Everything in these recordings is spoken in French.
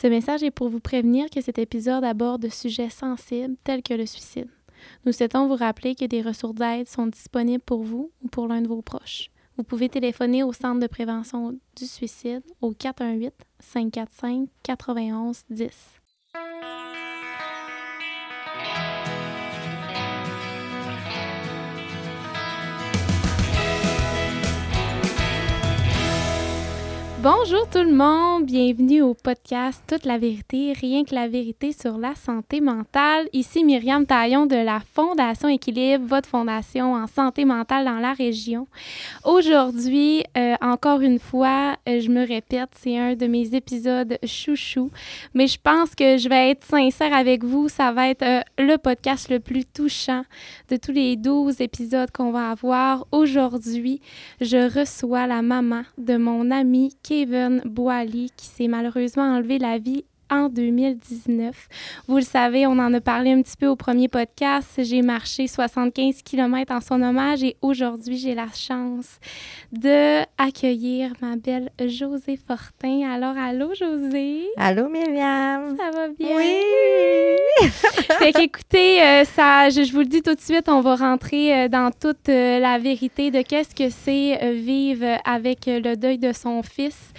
Ce message est pour vous prévenir que cet épisode aborde de sujets sensibles tels que le suicide. Nous souhaitons vous rappeler que des ressources d'aide sont disponibles pour vous ou pour l'un de vos proches. Vous pouvez téléphoner au Centre de prévention du suicide au 418 545 91 10. Bonjour tout le monde, bienvenue au podcast Toute la vérité, rien que la vérité sur la santé mentale. Ici Myriam Taillon de la Fondation Équilibre, votre fondation en santé mentale dans la région. Aujourd'hui, euh, encore une fois, euh, je me répète, c'est un de mes épisodes chouchou, mais je pense que je vais être sincère avec vous, ça va être euh, le podcast le plus touchant de tous les 12 épisodes qu'on va avoir. Aujourd'hui, je reçois la maman de mon ami Kevin Boali qui s'est malheureusement enlevé la vie en 2019. Vous le savez, on en a parlé un petit peu au premier podcast. J'ai marché 75 km en son hommage et aujourd'hui, j'ai la chance de accueillir ma belle Josée Fortin. Alors, allô, Josée? Allô, Myriam? Ça va bien? Oui! fait qu'écoutez, euh, ça, je, je, vous le dis tout de suite, on va rentrer euh, dans toute euh, la vérité de qu'est-ce que c'est vivre avec le deuil de son fils.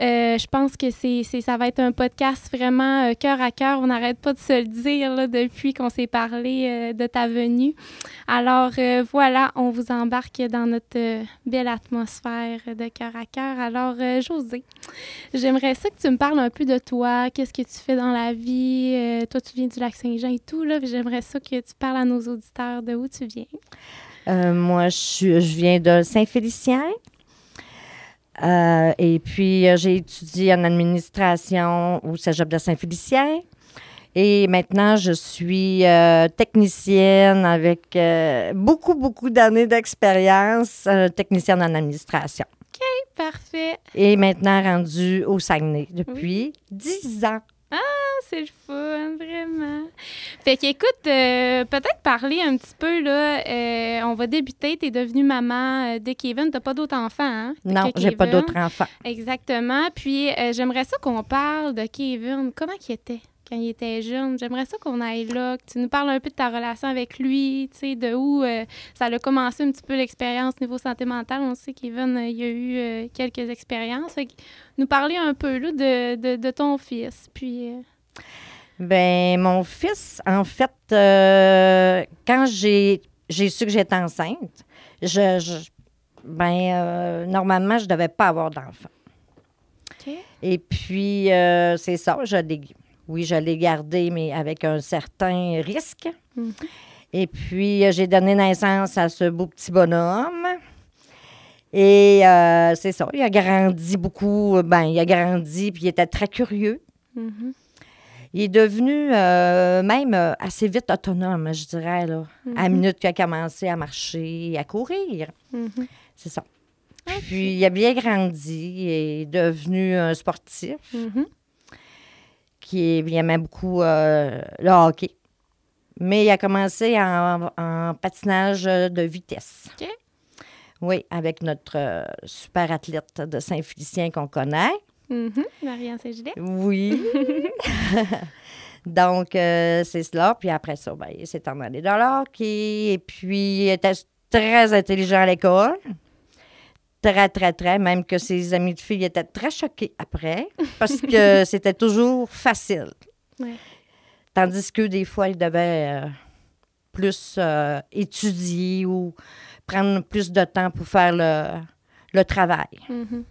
Euh, je pense que c'est, ça va être un podcast vraiment cœur à cœur. On n'arrête pas de se le dire depuis qu'on s'est parlé de ta venue. Alors voilà, on vous embarque dans notre belle atmosphère de cœur à cœur. Alors, José, j'aimerais ça que tu me parles un peu de toi. Qu'est-ce que tu fais dans la vie? toi, tu viens du lac Saint-Jean et tout. Là, j'aimerais ça que tu parles à nos auditeurs de où tu viens. Euh, moi, je, viens de Saint-Félicien. Euh, et puis, j'ai étudié en administration au Cégep de Saint-Félicien. Et maintenant, je suis euh, technicienne avec euh, beaucoup, beaucoup d'années d'expérience, technicienne en administration. OK, parfait. Et maintenant rendue au Saguenay depuis dix ans. C'est le fun, vraiment. Fait qu'écoute, euh, peut-être parler un petit peu, là. Euh, on va débuter. Tu es devenue maman de Kevin. Tu pas d'autres enfants, hein? Non, j'ai pas d'autres enfants. Exactement. Puis, euh, j'aimerais ça qu'on parle de Kevin. Comment il était quand il était jeune? J'aimerais ça qu'on aille là, que tu nous parles un peu de ta relation avec lui, tu sais, de où ça a commencé un petit peu l'expérience niveau santé mentale. On sait Kevin, il y a eu quelques expériences. Fait que, nous parler un peu là, de, de, de ton fils. Puis. Ben, mon fils, en fait, euh, quand j'ai, j'ai su que j'étais enceinte, je, je ben, euh, normalement, je ne devais pas avoir d'enfant. Okay. Et puis, euh, c'est ça, je l'ai, oui, je l'ai gardé, mais avec un certain risque. Mm-hmm. Et puis, j'ai donné naissance à ce beau petit bonhomme. Et c'est ça, il a grandi beaucoup. Ben, il a grandi, puis il était très curieux. Mm-hmm. Il est devenu euh, même assez vite autonome, je dirais, là, à la minute qu'il a commencé à marcher, à courir. Mm-hmm. C'est ça. Puis il a bien grandi, il est devenu un sportif Mm-hmm. qui il aimait beaucoup euh, le hockey. Mais il a commencé en, en patinage de vitesse. Oui, avec notre euh, super athlète de Saint-Félicien qu'on connaît. Mhm. Marianne Saint-Gilet. Oui. Donc, euh, c'est cela. Puis après ça, ben, il s'est en allé dans le hockey. Et puis, il était très intelligent à l'école. Très, très, très. Même que ses amis de filles étaient très choqués après. Parce que c'était toujours facile. Ouais. Tandis que des fois, il devait euh, plus euh, étudier ou prendre plus de temps pour faire le, le travail. Mhm.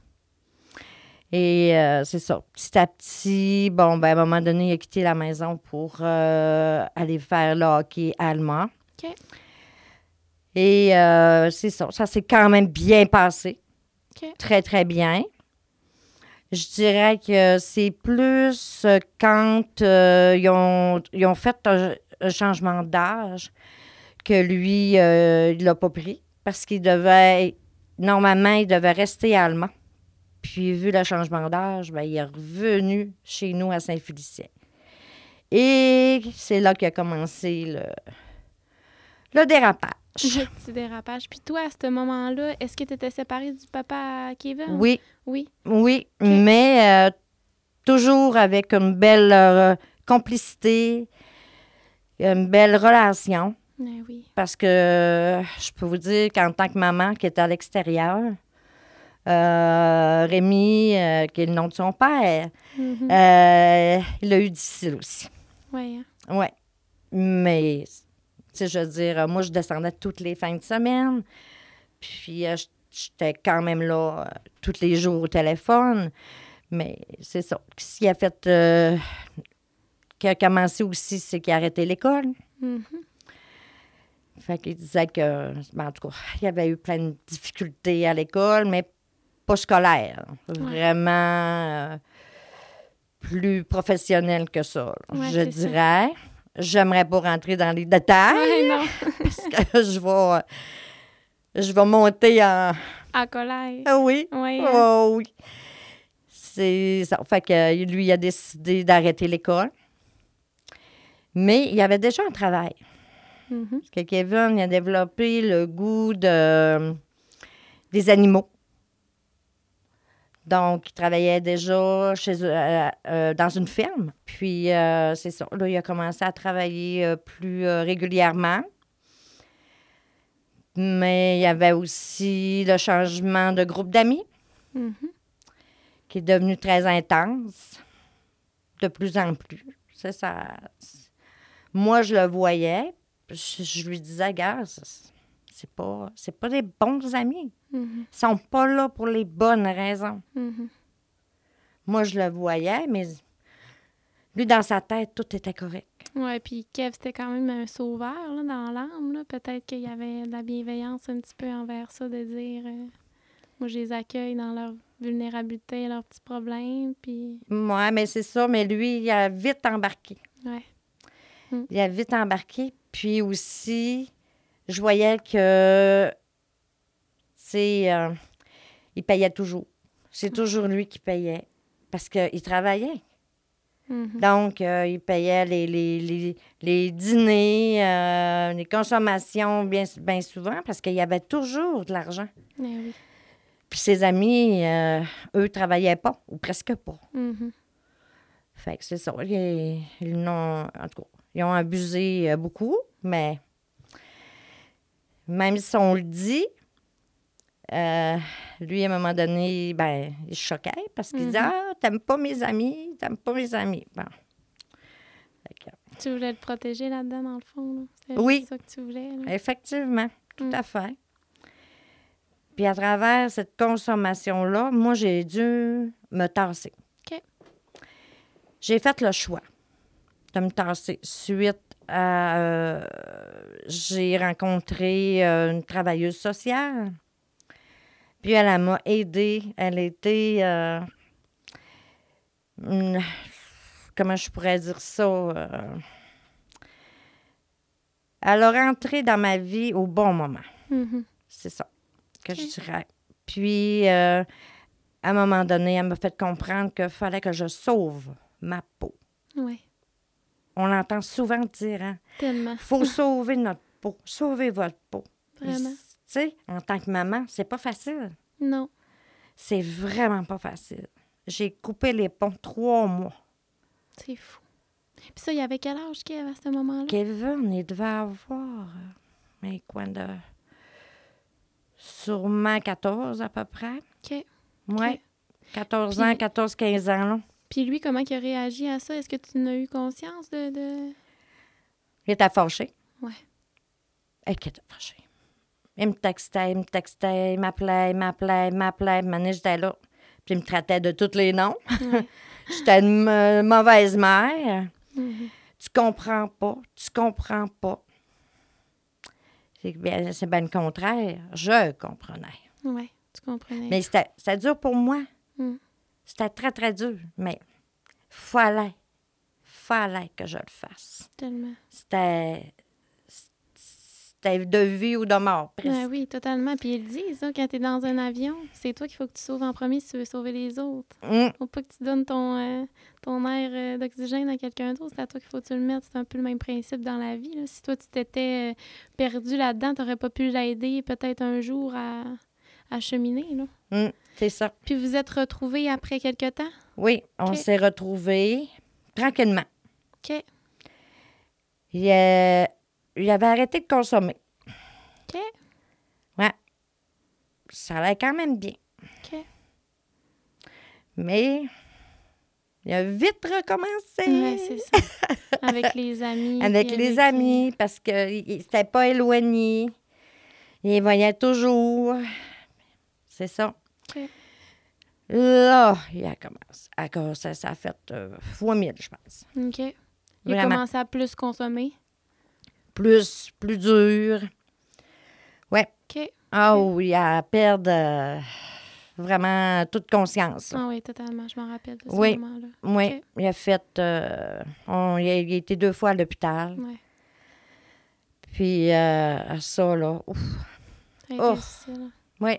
Et euh, c'est ça. Petit à petit, bon, ben, à un moment donné, il a quitté la maison pour euh, aller faire le hockey allemand. Et euh, c'est ça. Ça s'est quand même bien passé. Très, très bien. Je dirais que c'est plus quand ils, ont, ils ont fait un, un changement d'âge que lui, il l'a pas pris parce qu'il devait, normalement, il devait rester allemand. Puis, vu le changement d'âge, ben, il est revenu chez nous à Saint-Félicien. Et c'est là qu'a commencé le, le dérapage. Le petit dérapage. Puis toi, à ce moment-là, est-ce que tu étais séparée du papa Kevin? Oui, Oui. oui, mais euh, toujours avec une belle euh, complicité, une belle relation. Ben oui. Parce que euh, je peux vous dire qu'en tant que maman qui est à l'extérieur, Rémi, euh, qui est le nom de son père, Mhm. euh, il a eu difficile aussi. Ouais, hein? Oui. Mais, tu sais, je veux dire, euh, moi, je descendais toutes les fins de semaine. Puis, euh, j'étais quand même là euh, tous les jours au téléphone. Mais c'est ça. Ce qui a fait. euh, qui a commencé aussi, c'est qu'il a arrêté l'école. Mhm. Fait qu'il disait que, ben, en tout cas, il y avait eu plein de difficultés à l'école, mais pas scolaire. Vraiment euh, plus professionnel que ça, Ouais, je dirais. J'aimerais pas rentrer dans les détails Ouais, non. parce que je vais, je vais monter en. À colère. Ah oui? Ouais. Oh oui. C'est ça. Fait que lui, il a décidé d'arrêter l'école. Mais il y avait déjà un travail. Mhm. Parce que Kevin il a développé le goût de, des animaux. Donc, il travaillait déjà chez, euh, euh, dans une ferme. Puis, euh, c'est ça. Là, il a commencé à travailler euh, plus euh, régulièrement. Mais il y avait aussi le changement de groupe d'amis Mhm. qui est devenu très intense, de plus en plus. C'est ça. Moi, je le voyais, je, je lui disais, gars, c'est c'est pas, c'est pas des bons amis. Mhm. Ils sont pas là pour les bonnes raisons. Mhm. Moi, je le voyais, mais lui, dans sa tête, tout était correct. Ouais, puis Kev, c'était quand même un sauveur là, dans l'âme. Peut-être qu'il y avait de la bienveillance un petit peu envers ça, de dire euh, moi, je les accueille dans leur vulnérabilité, leurs petits problèmes. Puis, Moi, mais c'est ça, mais lui, il a vite embarqué. ouais. Il a vite embarqué. Puis aussi, je voyais que, sais, euh, il payait toujours. C'est toujours lui qui payait parce qu'il travaillait. Mhm. Donc, euh, il payait les, les, les, les dîners, euh, les consommations bien, bien souvent parce qu'il y avait toujours de l'argent. Eh oui. Puis ses amis, euh, eux, travaillaient pas ou presque pas. Mhm. Fait que c'est ça. Ils, ils n'ont, en tout cas, ils ont abusé beaucoup, mais même si on le dit, euh, lui, à un moment donné, ben, il se choquait parce qu'il disait Mhm. Ah, t'aimes pas mes amis, t'aimes pas mes amis. Bon. Que, Tu voulais le protéger là-dedans, dans le fond. Là? C'est Oui. ça que tu voulais. là? effectivement, tout Mm. à fait. Puis à travers cette consommation-là, moi, j'ai dû me tasser. OK. J'ai fait le choix de me tasser suite à... euh, j'ai rencontré euh, une travailleuse sociale. Puis elle, elle m'a aidée. Elle était... euh, comment je pourrais dire ça? euh, elle a rentré dans ma vie au bon moment. Mhm. C'est ça que je dirais. Puis, euh, à un moment donné, elle m'a fait comprendre qu'il fallait que je sauve ma peau. Ouais, On l'entend souvent dire, hein? tellement. faut sauver notre peau, sauver votre peau. Vraiment. Tu sais, en tant que maman, c'est pas facile. Non. C'est vraiment pas facile. J'ai coupé les ponts trois mois. C'est fou. Puis ça, il y avait quel âge Kev à ce moment-là? Kevin, il devait avoir euh, un coin de sûrement 14 à peu près. OK. Ouais. 14 Puis- ans, 14-15 ans, là. Puis lui, comment il a réagi à ça? Est-ce que tu n'as eu conscience de... de... Il était fâché. Ouais. Il était fâché. Il me textait, il me textait, il m'appelait, il m'appelait, il m'appelait. Maintenant, j'étais là. Puis il me traitait de tous les noms. Ouais. j'étais une euh, mauvaise mère. Mhm. Tu comprends pas, tu comprends pas. C'est bien, c'est bien le contraire. Je comprenais. Ouais, tu comprenais. Mais c'était, c'était dur pour moi. Mm. C'était très, très dur. Mais fallait, fallait que je le fasse. Tellement. C'était, c'était de vie ou de mort, presque. Ouais, oui, totalement. Puis ils le disent, ça, quand tu es dans un avion, c'est toi qu'il faut que tu sauves en premier si tu veux sauver les autres. Mm. Faut pas que tu donnes ton, euh, ton air euh, d'oxygène à quelqu'un d'autre. C'est à toi qu'il faut que tu le mettes. C'est un peu le même principe dans la vie. là. Si toi, tu t'étais euh, perdu là-dedans, tu n'aurais pas pu l'aider peut-être un jour à, à cheminer. Là. Mm, c'est ça. Puis vous êtes retrouvés après quelque temps? Oui, on s'est retrouvés tranquillement. OK. Il, euh, il avait arrêté de consommer. OK. Ouais. Ça allait quand même bien. OK. Mais il a vite recommencé. Ouais, c'est ça. Avec les amis. avec les amis, parce qu'il s'était pas éloigné. Il voyait toujours. C'est ça. OK. Là, il a commencé. à ça a fait euh, fois mille, je pense. OK. Il a commencé à plus consommer? Plus, plus dur. Ouais. OK. Ah oui, à perdre euh, vraiment toute conscience. là. Ah oui, totalement. Je m'en rappelle de ce Oui. moment-là. Oui, il a fait. euh, on- il, a, il a été deux fois à l'hôpital. Ouais. Puis euh, ça, là. Ouf. A Oh. difficile. Oui.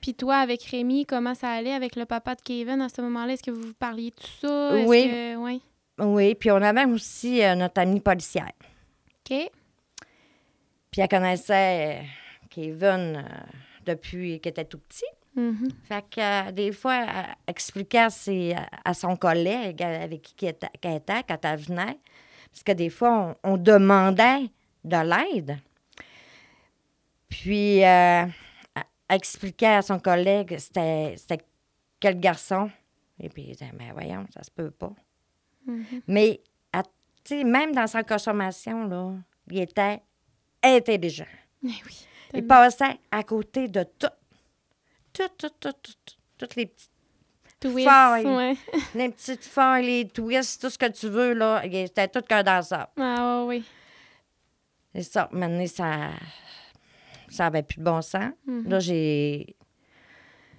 Puis toi, avec Rémi, comment ça allait avec le papa de Kevin à ce moment-là? Est-ce que vous parliez de tout ça? Oui. que- Oui. Oui, puis on avait aussi euh, notre amie policière. OK. Puis elle connaissait euh, Kevin euh, depuis qu'il était tout petit. Mhm. Fait que euh, des fois, elle expliquait à, ses- à son collègue avec qui elle était, qu'elle était quand elle venait, parce que des fois, on, on demandait de l'aide. Puis, euh, elle expliquait à son collègue c'était, c'était quel garçon. Et puis, il disait, mais voyons, ça se peut pas. Mhm. Mais, sais, même dans sa consommation, là, il était intelligent. Eh oui. Il passait à côté de tout. Tout, tout, tout, tout, tout. Toutes les petites, Twist, failles. ouais. les petites failles, les twists, tout ce que tu veux, là. Il était tout qu'un danseur. Ah oui. C'est ça. Maintenant, ça ça avait plus de bon sens. Mhm. Là, j'ai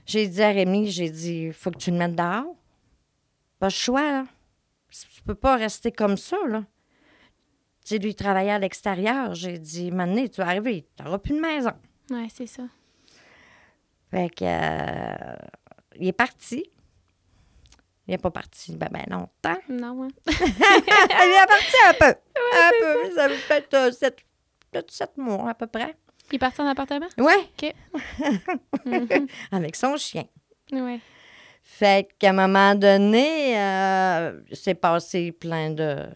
j'ai dit à Rémi, j'ai dit, faut que tu le mettes dehors. Pas le choix, là. Tu peux pas rester comme ça, là. Tu sais, lui, il travaillait à l'extérieur. J'ai dit, maintenant, tu vas arriver, tu n'auras plus de maison. Ouais, c'est ça. Fait que, euh, il est parti. Il n'est pas parti ben, ben longtemps. Non, hein? il est parti un peu. un peu. Ça fait peut-être euh, sept, sept mois à peu près. Il est parti en appartement? Oui, OK. Mhm. avec son chien. Ouais. Fait qu'à un moment donné, euh, c'est passé plein de,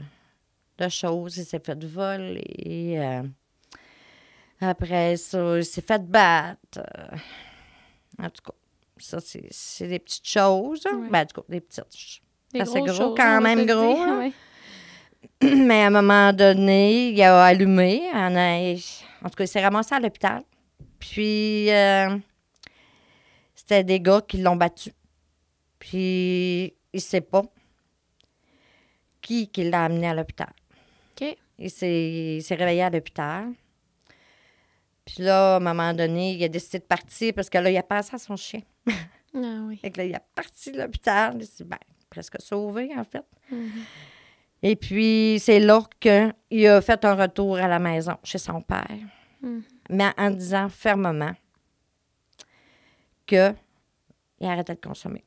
de choses. Il s'est fait voler. euh, après ça, il s'est fait battre. en tout cas, ça, c'est c'est des petites choses. hein. Ben, en tout cas, des petites. C'est gros, choses, quand même gros, dire, hein. Mais à un moment donné, il a allumé. En, a- en tout cas, il s'est ramassé à l'hôpital. Puis, euh, c'était des gars qui l'ont battu. Puis, il ne sait pas qui, qui l'a amené à l'hôpital. OK. Il s'est il s'est réveillé à l'hôpital. Puis là, à un moment donné, il a décidé de partir parce que là, il a passé à son chien. Ah oui. Fait que là, il a parti de l'hôpital. Il s'est ben, presque sauvé, en fait. Mhm. Et puis, c'est là qu'il a fait un retour à la maison chez son père, Mhm. mais en disant fermement que il arrêtait de consommer.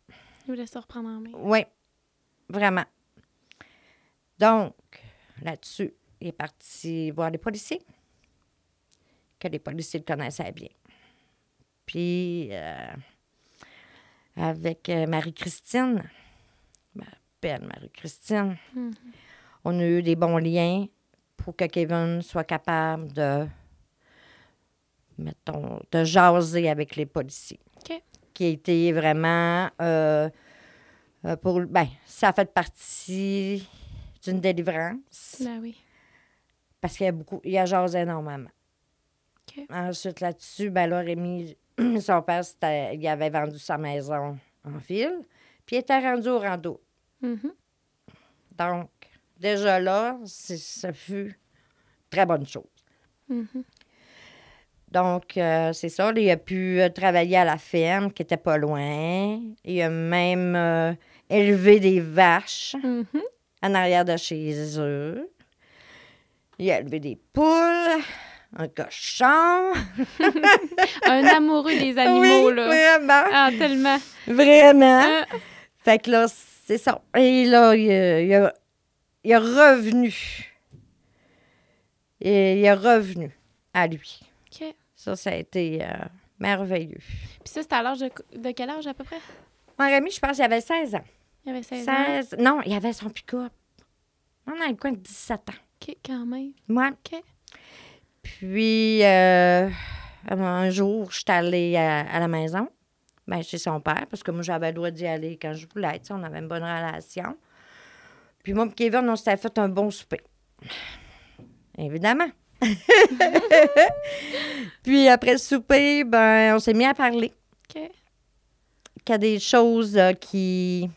Il voulait se reprendre en main. Oui, vraiment. Donc, là-dessus, il est parti voir les policiers, que les policiers le connaissaient bien. Puis, euh, avec euh, Marie-Christine, ma belle Marie-Christine, Mhm. on a eu des bons liens pour que Kevin soit capable de, mettons, de jaser avec les policiers. Qui a été vraiment euh, euh, pour. Ben, ça a fait partie d'une délivrance Ben oui. parce qu'il y a beaucoup. Il a jasé énormément. Ensuite, là-dessus, ben là, Rémi, son père, il avait vendu sa maison en ville, puis il était rendu au rando. Mhm. Donc, déjà là, ça fut très bonne chose. Mhm. Donc, euh, c'est ça. il a pu euh, travailler à la ferme qui était pas loin. Il a même euh, élevé des vaches Mhm. en arrière de chez eux. Il a élevé des poules, un cochon. Un amoureux des animaux, oui, là. vraiment. Ah, tellement. Vraiment. Fait que là, c'est ça. Et là, il, a- il a, il a revenu. Et il est revenu à lui. Ça, ça a été euh, merveilleux. Puis ça, c'était à l'âge de, de quel âge à peu près? Mon ami, je pense qu'il avait 16 ans. Il avait 16 ans? 16. Non, il avait son pick-up. On a le coin de 17 ans. OK, quand même. Moi. OK. Puis, euh, un jour, je suis allée à, à la maison, ben, chez son père, parce que moi, j'avais le droit d'y aller quand je voulais. tu sais, On avait une bonne relation. Puis moi et Kevin, on s'était fait un bon souper. Évidemment. Puis après le souper, ben, on s'est mis à parler. OK. Qu'il y a des choses euh, qui.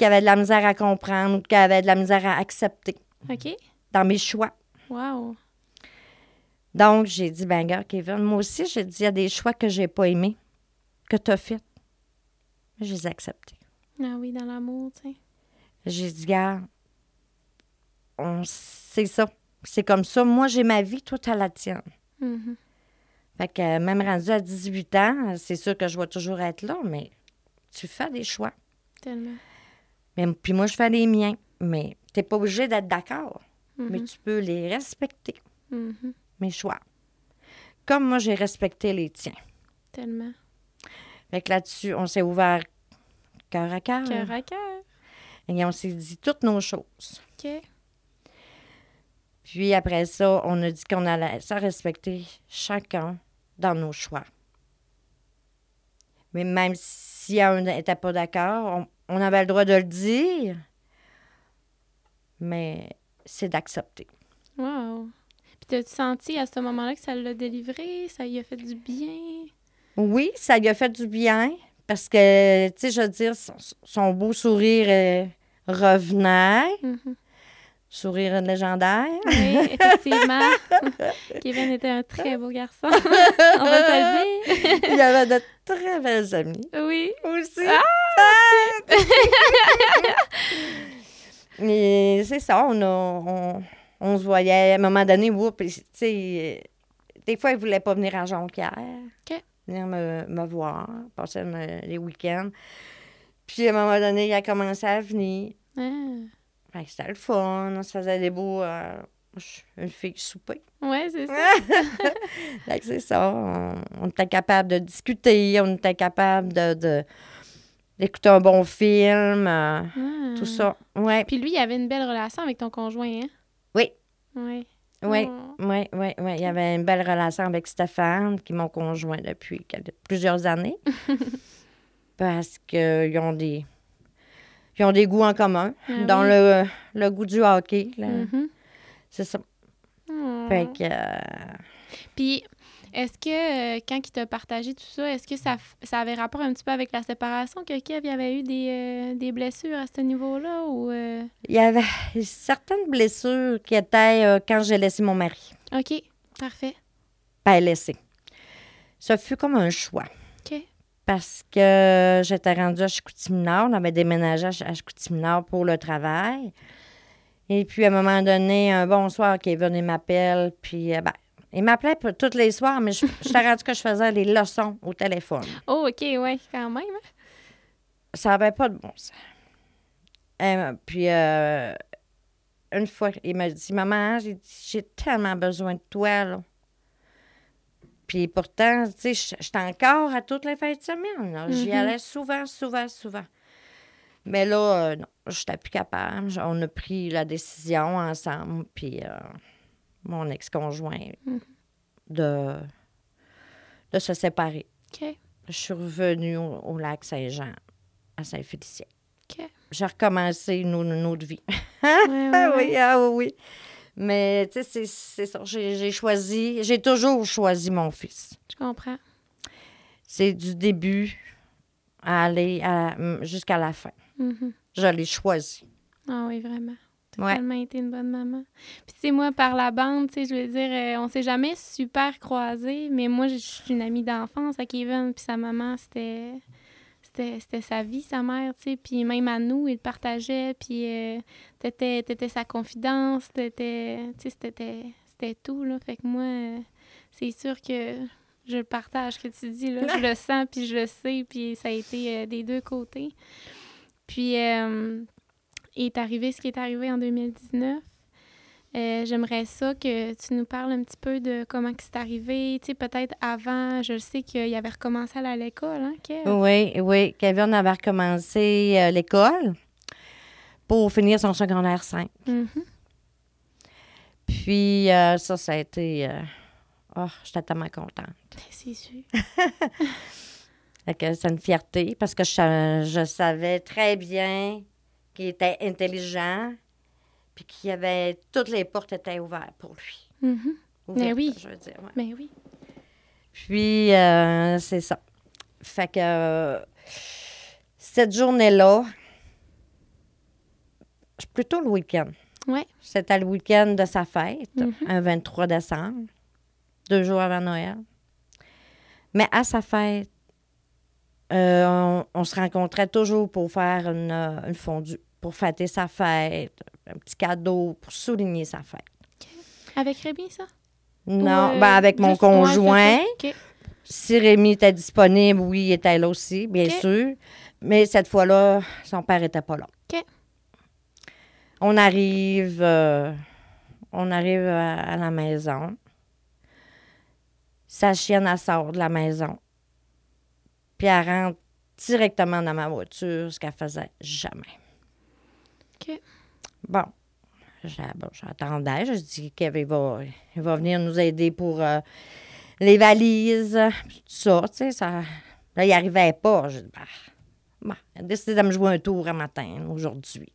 y avait de la misère à comprendre ou qu'il y avait de la misère à accepter OK. dans mes choix. Wow. Donc, j'ai dit, ben, gars, Kevin, moi aussi, j'ai dit, il y a des choix que j'ai pas aimés, que tu as fait. Mais je les ai acceptés. Ah oui, dans l'amour, tu sais. J'ai dit, gars, on, c'est ça. C'est comme ça. Moi, j'ai ma vie, toi, t'as la tienne. Mhm. Fait que euh, même rendu à 18 ans, c'est sûr que je vais toujours être là, mais tu fais des choix. Tellement. Mais, puis moi, je fais les miens. Mais t'es pas obligé d'être d'accord. Mais tu peux les respecter, Mhm. mes choix. Comme moi, j'ai respecté les tiens. Tellement. Fait que là-dessus, on s'est ouvert cœur à cœur. Cœur à cœur. Et on s'est dit toutes nos choses. OK. Puis après ça, on a dit qu'on allait se respecter chacun dans nos choix. Mais même si un n'était pas d'accord, on, on avait le droit de le dire, mais c'est d'accepter. Wow. Puis t'as-tu senti à ce moment-là que ça l'a délivré? Ça lui a fait du bien? Oui, ça lui a fait du bien parce que, tu sais, je veux dire, son, son beau sourire revenait, Mhm. Sourire légendaire. Oui, effectivement. Kevin était un très beau garçon. On va se le dire. Il y avait de très belles amies Oui. aussi. Ah! Mais c'est ça, on, a, on, on se voyait à un moment donné, whoop, sais, des fois, il voulait pas venir à Jonquière. OK. Venir me, me voir, passer me- les week-ends. Puis à un moment donné, il a commencé à venir. Ah. Fait que c'était le fun, on se faisait des beaux. euh, une fille souper. Ouais, c'est ça. Fait que c'est ça. On, on était capable de discuter, on était capable de, de- d'écouter un bon film, euh, Ah. tout ça. Ouais, Puis lui, il avait une belle relation avec ton conjoint, hein? Oui. Oui. oui. Oh. Oui, oui, oui. Il y avait une belle relation avec Stéphane, qui est mon conjoint depuis plusieurs années. parce qu'ils ont des. Ils ont des goûts en commun. Ah dans oui. le, le goût du hockey. Mhm. C'est ça. Oh. Fait que. euh, Puis, est-ce que euh, quand il t'a partagé tout ça, est-ce que ça, ça avait rapport un petit peu avec la séparation, que Kev il avait eu des, euh, des blessures à ce niveau-là ou... il y avait certaines blessures qui étaient quand j'ai laissé mon mari. OK, parfait. Ben, laissé. Ça fut comme un choix. Parce que j'étais rendue à Chicoutimi-Nord. On avait déménagé à Ch- à Chicoutimi-Nord pour le travail. Et puis, à un moment donné, un bonsoir, Kevin, il m'appelle. Puis, euh, ben, il m'appelait tous les soirs, mais je- j'étais rendue que je faisais les leçons au téléphone. Oh, OK, ouais, quand même. hein? Ça n'avait pas de bon sens. Euh, puis, euh, une fois, il m'a dit Maman, j'ai dit, j'ai tellement besoin de toi, là. Puis pourtant, tu sais, j'étais encore à toutes les fêtes de semaine. J'y Mhm. allais souvent, souvent, souvent. Mais là, euh, non, j'étais plus capable. On a pris la décision ensemble, puis euh, mon ex-conjoint, Mhm. de, de se séparer. OK, Je suis revenue au, au lac Saint-Jean, à Saint-Félicien. OK. J'ai recommencé une, une autre vie. Ah oui, ah oui, oui. Mais, tu sais, c'est- c'est ça. J'ai choisi, j'ai toujours choisi mon fils. Je comprends. C'est du début à aller jusqu'à la fin. Mhm. Je l'ai choisi. Ah oui, vraiment. T'as Ouais. tellement été une bonne maman. Puis, tu sais, moi, par la bande, tu sais, je veux dire, euh, on s'est jamais super croisés, mais moi, je suis une amie d'enfance à Kevin, puis sa maman, c'était. C'était c'était sa vie, sa mère, tu sais. Puis même à nous, il partageait, puis euh, t'étais t'étais sa confidence, t'étais. Tu sais, c'était c'était tout, là. Fait que moi, euh, c'est sûr que je le partage, ce que tu dis, là. Je le sens, puis je le sais, puis ça a été euh, des deux côtés. Puis, euh, est arrivé ce qui est arrivé en 2019. Euh, J'aimerais ça que tu nous parles un petit peu de comment c'est arrivé. Tu sais, peut-être avant, je sais qu'il avait recommencé à l'école, hein, Kev? Oui, oui. Kevin avait recommencé euh, l'école pour finir son secondaire 5. Mhm. Puis euh, ça, ça a été... Oh, j'étais tellement contente. Ben, C'est sûr. C'est une fierté parce que je, je savais très bien qu'il était intelligent puis qu'il y avait... Toutes les portes étaient ouvertes pour lui. Mhm. Ouvertes, oui. je veux dire, ouais. Ben oui. Puis, euh, c'est ça. Fait que euh, cette journée-là, plutôt le week-end. Ouais. C'était le week-end de sa fête, Mhm. un 23 décembre, deux jours avant Noël. Mais à sa fête, euh, on, on se rencontrait toujours pour faire une, une fondue, pour fêter sa fête, un petit cadeau pour souligner sa fête. Avec Rémi, ça? Non, euh, ben avec mon conjoint. Si Rémi était disponible, oui, il était là aussi, bien sûr. Mais cette fois-là, son père n'était pas là. On arrive, euh, on arrive à, à la maison. Sa chienne, elle sort de la maison. Puis elle rentre directement dans ma voiture, ce qu'elle faisait jamais. OK. Bon. J'a- bon, J'attendais. Je dis qu'il va, il va venir nous aider pour euh, les valises, tout ça, tu sais. Ça... Là, il n'arrivait pas. Je dis, bah, bon, il a décidé de me jouer un tour un matin, aujourd'hui.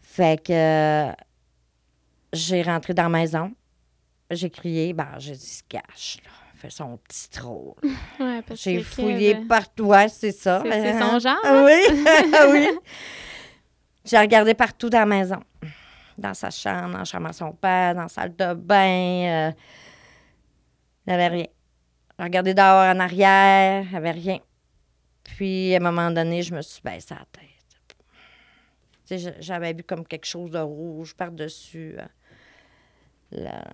Fait que euh, j'ai rentré dans la maison. J'ai crié, ben, j'ai dit, se cache, là. Fait son petit. Ouais, parce J'ai fouillé Kev, partout. Ouais, c'est ça. C'est- son genre? Oui, oui. J'ai regardé partout dans la maison. Dans sa chambre, dans la chambre à son père, dans la salle de bain. euh, il n'y avait rien. J'ai regardé dehors en arrière, il n'y avait rien. Puis, à un moment donné, je me suis baissé la tête. J'avais vu comme quelque chose de rouge par-dessus. euh, la-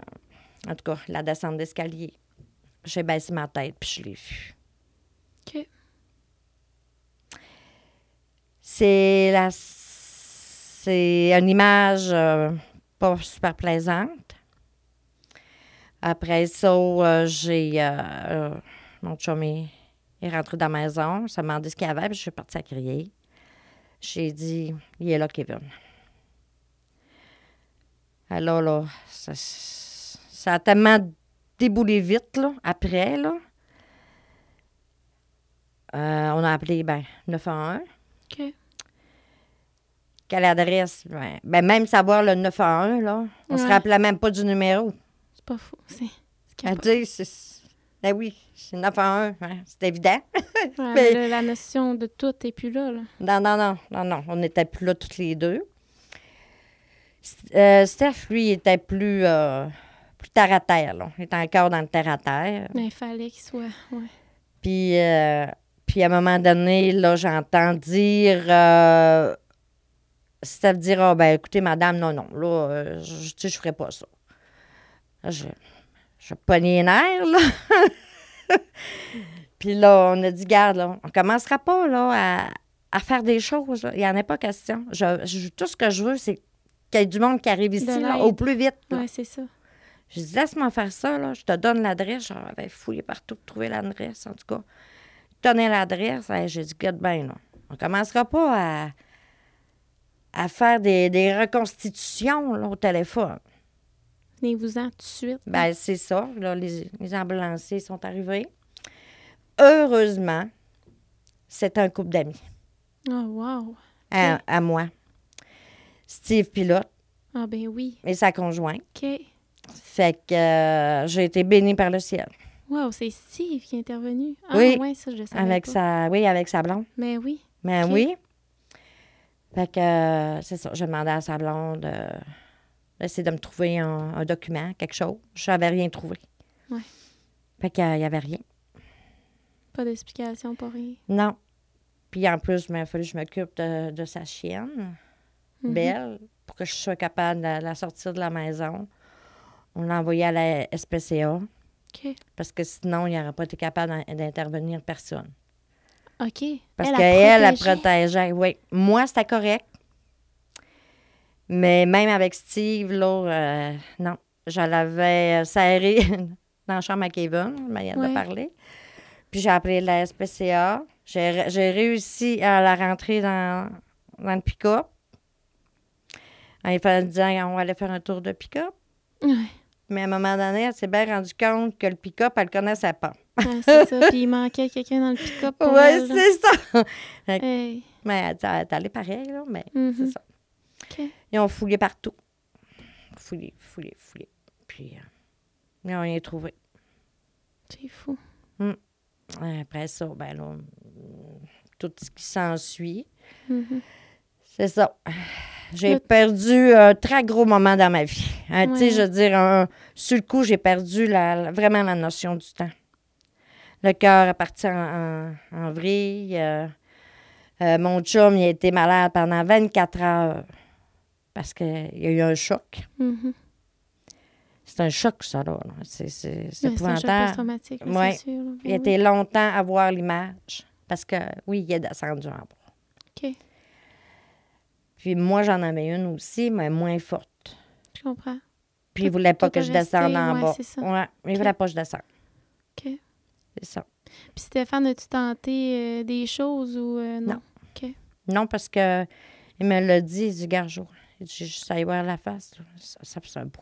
En tout cas, la descente d'escalier. J'ai baissé ma tête, puis je l'ai vu. OK. C'est la c'est une image euh, pas super plaisante. Après ça, euh, j'ai euh, mon chum est, rentré dans la maison, il s'est demandé ce qu'il y avait, puis je suis partie à crier. J'ai dit, il est là, Kevin. Alors là, ça, ça a tellement déboulé vite, là, après, là. On a appelé, ben, 911. OK. Quelle adresse? Ben, ben, même savoir le 911, là, on se Ouais. rappelait même pas du numéro. C'est pas fou. C'est capoté. dit, c'est... Ben oui, c'est 911, hein, c'est évident. Ouais, mais- la notion de tout n'est plus là. là. Non, non, non, non, non, on n'était plus là toutes les deux. Euh, Steph, lui, était plus, euh, plus terre à terre, là. Il était encore dans le terre à terre. Mais il fallait qu'il soit. Ouais. Puis, euh, puis à un moment donné, là, j'entends dire, euh, Steph dire, ah, ben écoutez, madame, non, non, là, euh, je, tu sais, je ferai pas ça. Là, je, je pognais les nerfs, là. puis là, on a dit, garde, là, on commencera pas, là, à, à faire des choses, là. Il n'y en a pas question. Je, je- tout ce que je veux, c'est qu'il y ait du monde qui arrive ici, De là, au plus vite. Ouais, c'est ça. Je dis, laisse-moi faire ça, là. Je te donne l'adresse. J'avais fouillé partout pour trouver l'adresse, en tout cas. Donner l'adresse. Hey, J'ai dit, good ben, là. On commencera pas à, à faire des, des reconstitutions, là, au téléphone. Venez-vous-en tout de suite. Ben, c'est ça. Là, les, les ambulanciers sont arrivés. Heureusement, c'est un couple d'amis Oh, wow. à, à moi. Steve Pilote Ah, ben oui. et sa conjointe. OK. Fait que euh, j'ai été bénie par le ciel. Wow, c'est Steve qui est intervenu. Ah, Oui, ouais, ça, je le savais Avec pas. sa, oui, avec sa blonde. Mais oui. Mais Ok. oui. Fait que euh, c'est ça. J'ai demandé à sa blonde euh, d'essayer de me trouver un, un document, quelque chose. Je n'avais rien trouvé. Ouais. Fait qu'il n'y avait rien. Pas d'explication, pas rien. Non. Puis en plus, il m'a fallu que je m'occupe de, de sa chienne, Mhm. Belle, pour que je sois capable de la sortir de la maison. On l'a envoyée à la SPCA OK. parce que sinon, il n'aurait pas été capable d'in- d'intervenir personne. OK. Parce qu'elle, elle protégeait. Oui. Moi, c'était correct. Mais même avec Steve, là, euh, non. Je l'avais serré dans la chambre à Kevin, manière Ouais. de parler. Puis j'ai appelé la SPCA. J'ai réussi à la rentrer dans, dans le pick-up. En lui disant qu'on allait faire un tour de pick-up. Ouais. Mais à un moment donné, elle s'est bien rendue compte que le pick-up, elle ne connaissait pas. Ouais, c'est ça. Puis il manquait quelqu'un dans le pick-up. Oui, c'est ça. Hey. Mais elle est- allée pareil, là, mais c'est ça. OK. Ils ont fouillé partout. Fouillé, fouillé, fouillé. Puis, euh, ils ont rien trouvé. C'est fou. Après ça, ben là, mm, tout ce qui s'ensuit, Mhm. c'est ça. J'ai Le- perdu un très gros moment dans ma vie. Hein, Tu sais, je veux dire, un- sur le coup, j'ai perdu la, vraiment la notion du temps. Le cœur est parti en, en, en vrille. euh, euh, mon chum, il a été malade pendant 24 heures parce qu'il y a eu un choc. Mhm. C'est un choc, ça, là. C'est un épouvantable. Ouais. c'est sûr. là. Il Ben était longtemps à voir l'image parce que, oui, il est descendu en bas. OK, Puis moi, j'en avais une aussi, mais moins forte. je comprends. Puis il voulait pas que je descende en ouais, bas. c'est ça. Ouais, il OK. voulait pas que je descende. OK. C'est ça. Puis Stéphane, as-tu tenté euh, des choses ou euh, non? Non. Non, parce que il me l'a dit, il dit, garde Il dit, juste aller voir la face. Ça, ça fait un bout.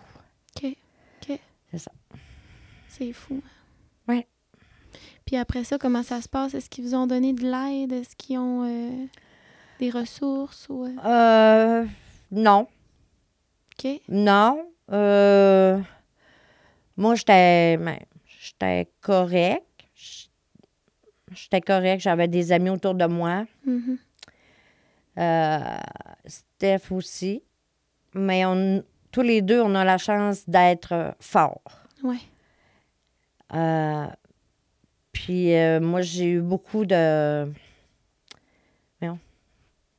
OK. OK. C'est ça. C'est fou. Ouais. Puis après ça, comment ça se passe? Est-ce qu'ils vous ont donné de l'aide? Est-ce qu'ils ont euh, des ressources? Ou, euh, non. OK. Non. Euh, moi, j'étais ben, j'étais correct. J'étais correct. J'avais des amis autour de moi. Mhm. Euh, Steph aussi. Mais on, tous les deux, on a la chance d'être euh, forts. Ouais. Euh, puis moi, j'ai eu beaucoup de.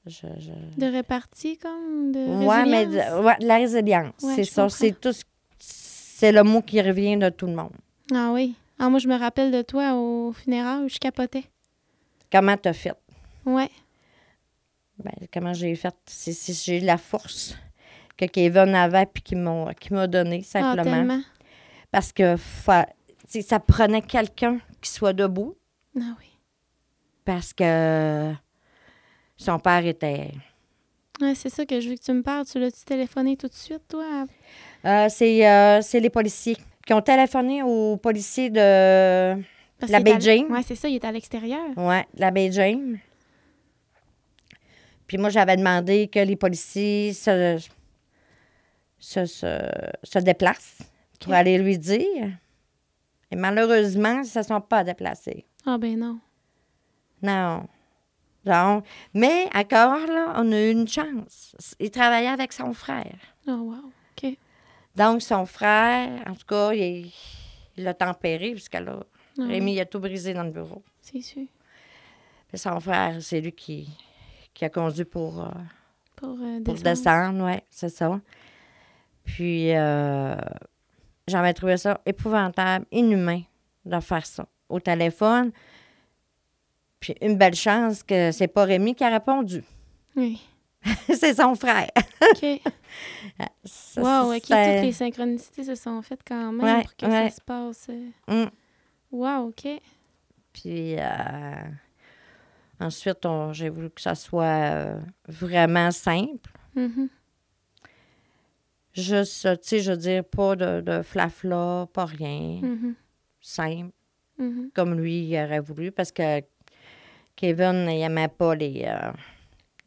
Voyons. Je, je- De répartie, comme? De Ouais, mais de, ouais, de la résilience, Ouais, c'est ça. C'est tout. ce- C'est le mot qui revient de tout le monde. Ah oui. Ah, moi, je me rappelle de toi au funérail où je capotais. Comment t'as fait? Ouais. Ben, comment j'ai fait? C'est j'ai eu la force que Kevin avait puis qui m'a donné Ah, simplement. tellement. Parce que fa- ça prenait quelqu'un qui soit debout Ah oui. parce que son père était. Ouais, c'est ça que je veux que tu me parles. Tu l'as-tu téléphoné tout de suite, toi? Euh, c'est euh, c'est les policiers qui ont téléphoné aux policiers de Parce La James. Ouais, c'est ça, il est à l'extérieur. ouais, la baie James. Puis moi, j'avais demandé que les policiers se, se, se, se déplacent pour aller lui dire. Et malheureusement, ils ne se sont pas déplacés. Ah ben non. Non. Genre, mais encore, là, on a eu une chance. Il travaillait avec son frère. Oh wow. OK. Donc, son frère, en tout cas, il l'a tempéré, puisque là, Ah Rémi, il a tout brisé dans le bureau. C'est sûr. Puis son frère, c'est lui qui, qui a conduit pour, euh, Pour, euh, pour descendre. descendre, oui, c'est ça. Puis, euh, j'avais trouvé ça épouvantable, inhumain de faire ça au téléphone. Puis, une belle chance que c'est pas Rémi qui a répondu. Oui. c'est son frère. OK. Ça, wow, OK. Toutes les synchronicités se sont faites quand même Ouais, pour que ouais. ça se passe. euh. Hum. Wow, OK. Puis euh, ensuite, j'ai voulu que ça soit euh, vraiment simple. Mhm. Juste, tu sais, je veux dire, pas de, de flafla, pas rien. Mhm. Simple, Mhm. comme lui il aurait voulu, parce que Kevin, il aimait pas les, euh,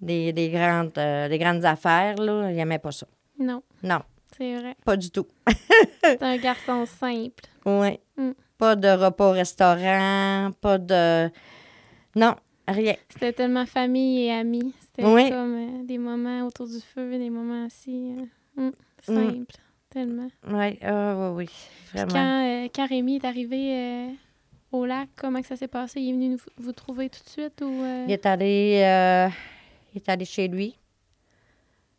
les, les grandes, euh, les grandes affaires, là. Il aimait pas ça. Non, Non, c'est vrai. pas du tout. C'est un garçon simple. Oui. Mm. Pas de repas au restaurant, pas de... Non, rien. C'était tellement famille et amis. C'était Oui. comme euh, des moments autour du feu, des moments assis. euh, mm, Mm. simple. Tellement. Oui, ah, oui, oui, Puis vraiment. quand, quand Rémi est arrivé au lac, comment que ça s'est passé? Il est venu nous- vous trouver tout de suite ou... euh, Il est allé, euh, il est allé chez lui.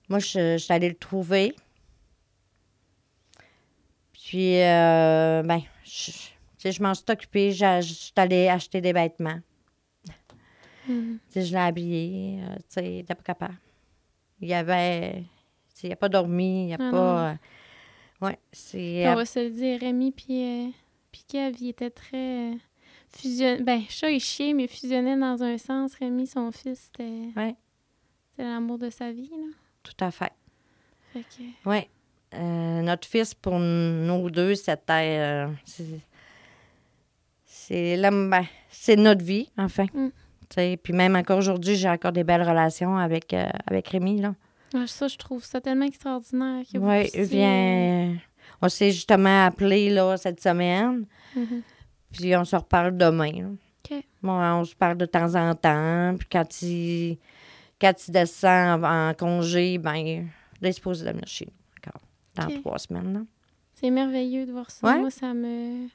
Moi, je, je suis allée le trouver. Puis, euh, ben, je, je m'en suis occupée. Je je suis allée acheter des vêtements. mhm. Sais, je l'ai habillé. tu sais, il était pas capable. Il avait... il n'a pas dormi, il n'a Ah pas. ouais, c'est. On va se le dire, Rémi puis, puis Kev, ils étaient très euh, fusion... Ben, chat et chien, mais fusionnés dans un sens. Rémi, son fils, c'était Ouais. c'était l'amour de sa vie, là. tout à fait. Fait que... Oui. Euh, notre fils, pour nous deux, c'était. euh, c'est- ben, c'est notre vie, enfin. Mm. Tu sais, Puis même encore aujourd'hui, j'ai encore des belles relations avec, euh, avec Rémi. Là. Ah, ça, je trouve ça tellement extraordinaire que vous Oui, puissiez, vient. On s'est justement appelé là, cette semaine, mhm. puis on se reparle demain. Bon, on se parle de temps en temps. Puis quand il, quand il descend en, en congé, ben, il est de venir chez nous encore. Dans trois semaines. C'est merveilleux de voir ça. Ouais. Moi, ça me...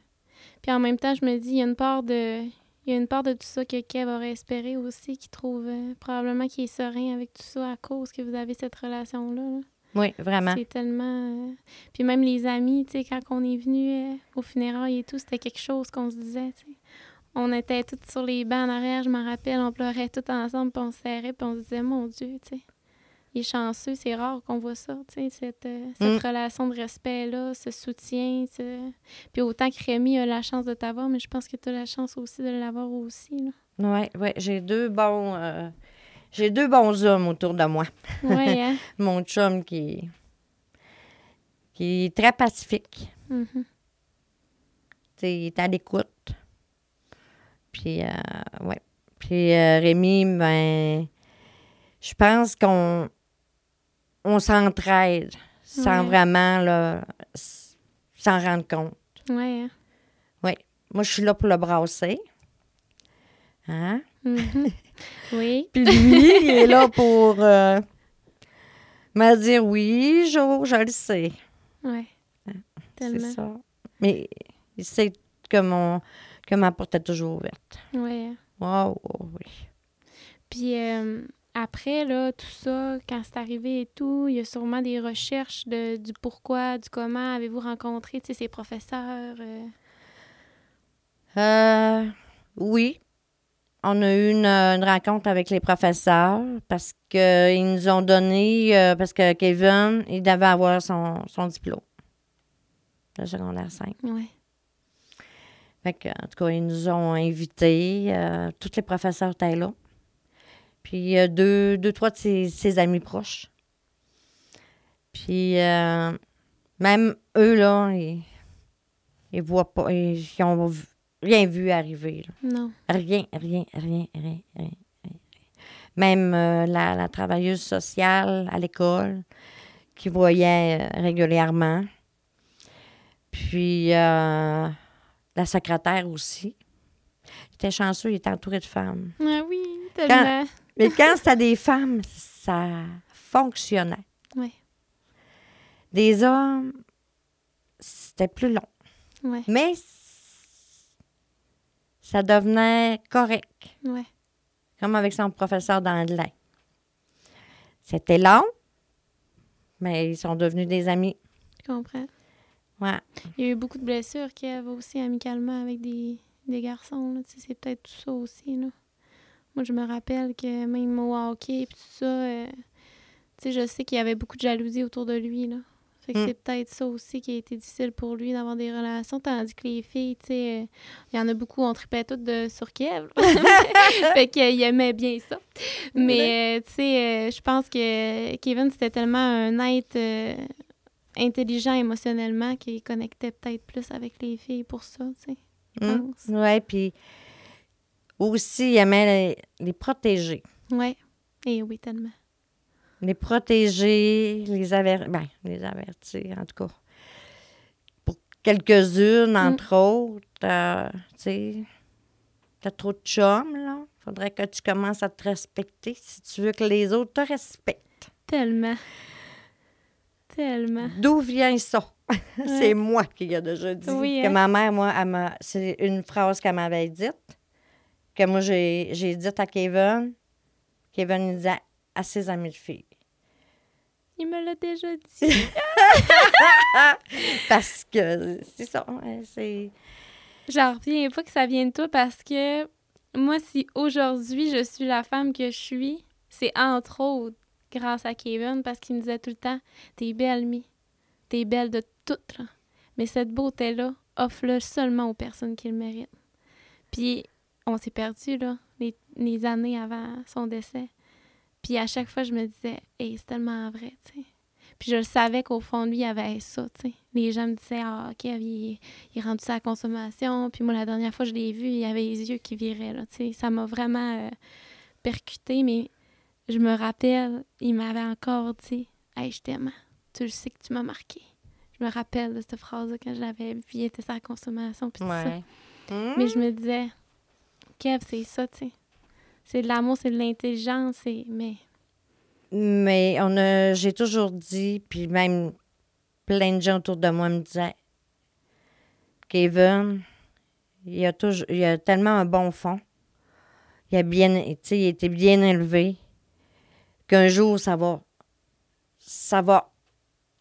Puis en même temps, je me dis, il y a une part de... Il y a une part de tout ça que Kev aurait espéré aussi, qui trouve euh, probablement qu'il est serein avec tout ça à cause que vous avez cette relation-là. là. Oui, vraiment. C'est tellement. euh, Puis même les amis, tu sais, quand on est venu euh, au funérailles et tout, c'était quelque chose qu'on se disait, tu sais. On était toutes sur les bancs en arrière, je m'en rappelle, on pleurait tout ensemble, puis on se serrait, puis on se disait, mon Dieu, tu sais. Il est chanceux, c'est rare qu'on voit ça, tu sais, cette, euh, cette Mm. relation de respect-là, ce soutien, ce- Puis autant que Rémi a la chance de t'avoir, mais je pense que tu as la chance aussi de l'avoir aussi, là. Oui, oui. J'ai deux bons. euh, j'ai deux bons hommes autour de moi. Ouais, hein? Mon chum qui, qui est très pacifique. Tu sais, il est à l'écoute. Puis, euh, ouais. Puis euh, Rémi, ben, je pense qu'on on s'entraide sans Ouais. vraiment là, s'en rendre compte. Ouais, hein? Moi, je suis là pour le brasser. Hein? Mhm. oui. Puis lui, il est là pour euh, me dire oui, Jo, je le sais. C'est Tellement. ça. Mais il sait que, mon, que ma porte est toujours ouverte. Hein. Wow, wow, oui. Puis euh, après, là, tout ça, quand c'est arrivé et tout, il y a sûrement des recherches de, du pourquoi, du comment. Avez-vous rencontré, tu sais, ces professeurs? euh? Euh, oui. On a eu une, une rencontre avec les professeurs parce qu'ils nous ont donné, euh, parce que Kevin, il devait avoir son, son diplôme de secondaire 5. Ouais. Fait que, en tout cas, ils nous ont invités. euh, tous les professeurs étaient là. Puis euh, deux, deux, trois de ses, ses amis proches. Puis euh, même eux, là, ils, ils voient pas. Ils, ils ont rien vu arriver. là. Non. Rien, rien, rien, rien, rien. rien. Même euh, la, la travailleuse sociale à l'école qui voyait euh, régulièrement. Puis euh, la secrétaire aussi. Il était chanceux, il était entouré de femmes. Ah oui, tellement. Mais quand c'était des femmes, ça fonctionnait. Ouais. Des hommes, c'était plus long. Ouais. Mais ça devenait correct. Ouais. comme avec son professeur d'anglais. C'était long, mais ils sont devenus des amis. Je comprends. Ouais. Il y a eu beaucoup de blessures qu'il y avait aussi amicalement avec des, des garçons. C'est peut-être tout ça aussi. Là. Moi, je me rappelle que même au hockey et tout ça, euh, tu sais, je sais qu'il y avait beaucoup de jalousie autour de lui. Là. Fait que Mm. c'est peut-être ça aussi qui a été difficile pour lui d'avoir des relations, tandis que les filles, tu sais, euh, il y en a beaucoup, on tripait toutes de, sur Kev. fait qu'il aimait bien ça. Mais, euh, tu sais, euh, je pense que Kevin, c'était tellement un être intelligent émotionnellement qu'il connectait peut-être plus avec les filles pour ça, tu sais. pense. Ouais, puis aussi, il aimait les, les protéger. Ouais. Et oui, tellement. Les protéger, les avertir, ben, les avertir, en tout cas. Pour quelques-unes, entre autres, euh, tu sais, t'as trop de chums, là. Faudrait que tu commences à te respecter si tu veux que les autres te respectent. Tellement. Tellement. D'où vient ça? c'est moi qui a déjà dit. Oui, que hein? ma mère, moi, elle c'est une phrase qu'elle m'avait dite, que moi, j'ai, j'ai dite à Kevin. Kevin il disait à ses amis de filles. Il me l'a déjà dit. Parce que c'est ça, c'est... J'en reviens pas que ça vienne de toi parce que moi, si aujourd'hui je suis la femme que je suis, c'est entre autres grâce à Kevin parce qu'il me disait tout le temps T'es belle, Mi. T'es belle de toutes. Mais cette beauté-là, offre-le seulement aux personnes qui le méritent. Puis, on s'est perdu, là, les, les, années avant son décès. Puis, à chaque fois, je me disais Hey, c'est tellement vrai, tu sais. Puis, je le savais qu'au fond de lui, il y avait ça, tu sais. Les gens me disaient Ah, OK, il, il rendu sa consommation. Puis, moi, la dernière fois, je l'ai vu, il avait les yeux qui viraient, là, tu sais. Ça m'a vraiment euh, percuté, mais je me rappelle, il m'avait encore dit Hey, je t'aime. Tu le sais que tu m'as marqué. Je me rappelle de cette phrase-là quand je l'avais vu, puis il était sa consommation, puis tout ça. Mmh. Mais je me disais, Kev, c'est ça, tu sais. C'est de l'amour, c'est de l'intelligence. Mais. Mais on a, j'ai toujours dit, puis même plein de gens autour de moi me disaient Kevin, il a, toujours, il a tellement un bon fond. Il a bien, tu sais, il été bien élevé qu'un jour, ça va, ça va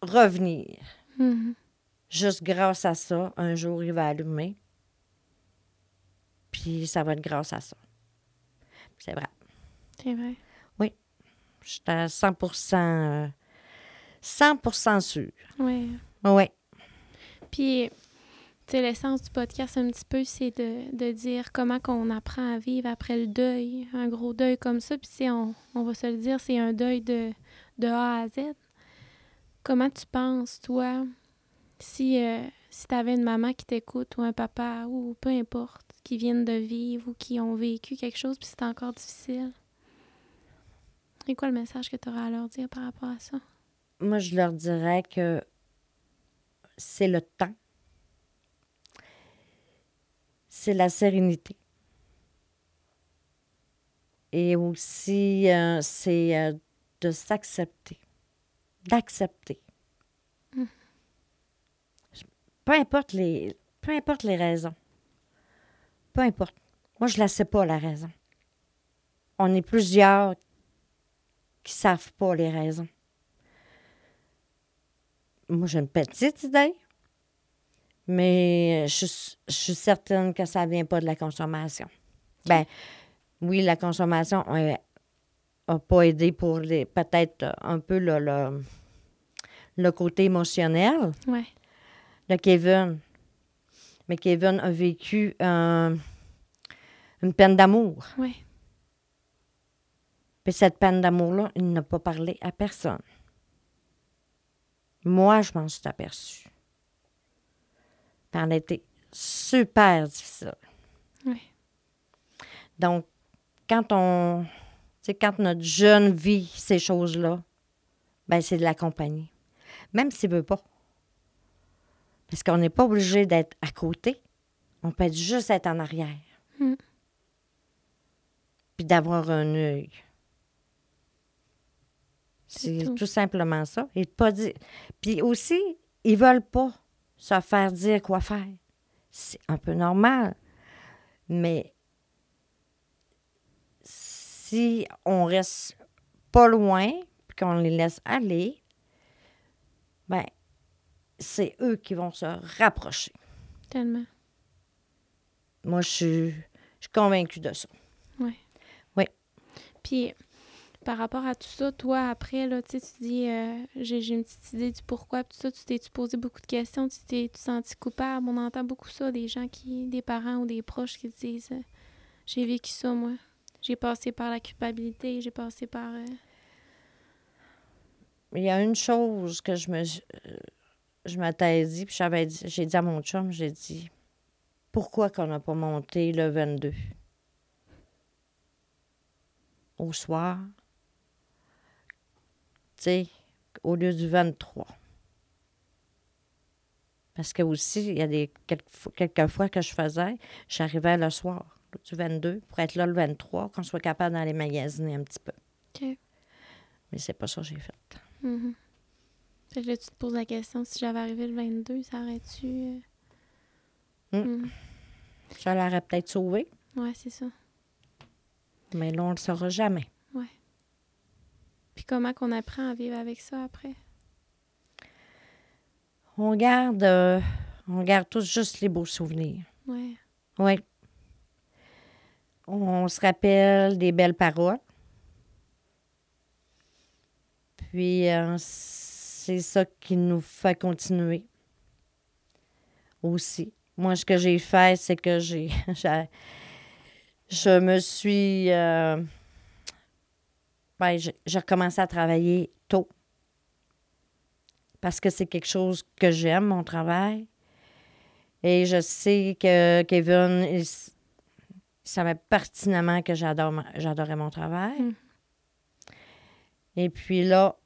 revenir. Mhm. Juste grâce à ça, un jour, il va allumer. Puis ça va être grâce à ça. C'est vrai. C'est vrai. Je suis à 100 euh, 100% sûre. Oui. Oui. Puis, tu sais, l'essence du podcast, un petit peu, c'est de, de dire comment qu'on apprend à vivre après le deuil, un gros deuil comme ça. Puis, on, on va se le dire, c'est un deuil de, de A à Z. Comment tu penses, toi, si, euh, si tu avais une maman qui t'écoute ou un papa ou peu importe, qui viennent de vivre ou qui ont vécu quelque chose, puis c'est encore difficile? C'est quoi le message que tu auras à leur dire par rapport à ça? Moi, je leur dirais que c'est le temps. C'est la sérénité. Et aussi, euh, c'est euh, de s'accepter. D'accepter. Mm. Peu importe les, peu importe les raisons. Peu importe. Moi, je ne la sais pas, la raison. On est plusieurs qui ne savent pas les raisons. Moi, j'ai une petite idée, mais je, suis- je suis certaine que ça ne vient pas de la consommation. Ben, oui, la consommation n'a pas aidé pour les peut-être euh, un peu le, le, le côté émotionnel Ouais. de Kevin. Mais Kevin a vécu un- une peine d'amour. Ouais. Puis cette peine d'amour-là, il n'a pas parlé à personne. Moi, je m'en suis aperçue. Elle a été super difficile. Ouais. Donc, quand on. Quand notre jeune vit ces choses-là, ben c'est de l'accompagner. Même s'il ne veut pas. Parce qu'on n'est pas obligé d'être à côté. On peut être juste être en arrière. Mm. Puis d'avoir un œil. C'est tout. tout. simplement ça. Et de pas dire. Puis aussi, ils veulent pas se faire dire quoi faire. C'est un peu normal. Mais si on reste pas loin, puis qu'on les laisse aller, ben c'est eux qui vont se rapprocher. Tellement. Moi, je suis, je suis convaincue de ça. Puis, par rapport à tout ça, toi, après, là, tu dis, euh, j'ai une petite idée du pourquoi, tout ça, tu t'es-tu posé beaucoup de questions, tu t'es senti coupable? On entend beaucoup ça, des gens qui, des parents ou des proches qui disent, euh, j'ai vécu ça, moi. J'ai passé par la culpabilité, j'ai passé par... euh, Il y a une chose que je me je m'étais dit, puis j'avais dit, j'ai dit à mon chum, j'ai dit pourquoi qu'on n'a pas monté le 22 au soir, tu sais, au lieu du 23. Parce que aussi, il y a des quelques, fois- quelques fois que je faisais, j'arrivais le soir du 22 pour être là le 23, qu'on soit capable d'aller magasiner un petit peu. OK. Mais c'est pas ça que j'ai fait. Mhm. Fait que là, tu te poses la question, si j'avais arrivé le 22, ça aurait-tu... euh, Mm. mhm. Ça l'aurait peut-être sauvé. Ouais, c'est ça. Mais là, on ne le saura jamais. Puis comment qu'on apprend à vivre avec ça après? On garde, euh, on garde tous juste les beaux souvenirs. Ouais. Oui. On se rappelle des belles paroles. Puis euh, c'est ça qui nous fait continuer aussi. Moi, ce que j'ai fait, c'est que j'ai, je me suis, euh, ben, j'ai recommencé à travailler tôt parce que c'est quelque chose que j'aime, mon travail. Et je sais que Kevin, il, savait pertinemment que j'adorais mon travail. Mm. Et puis là,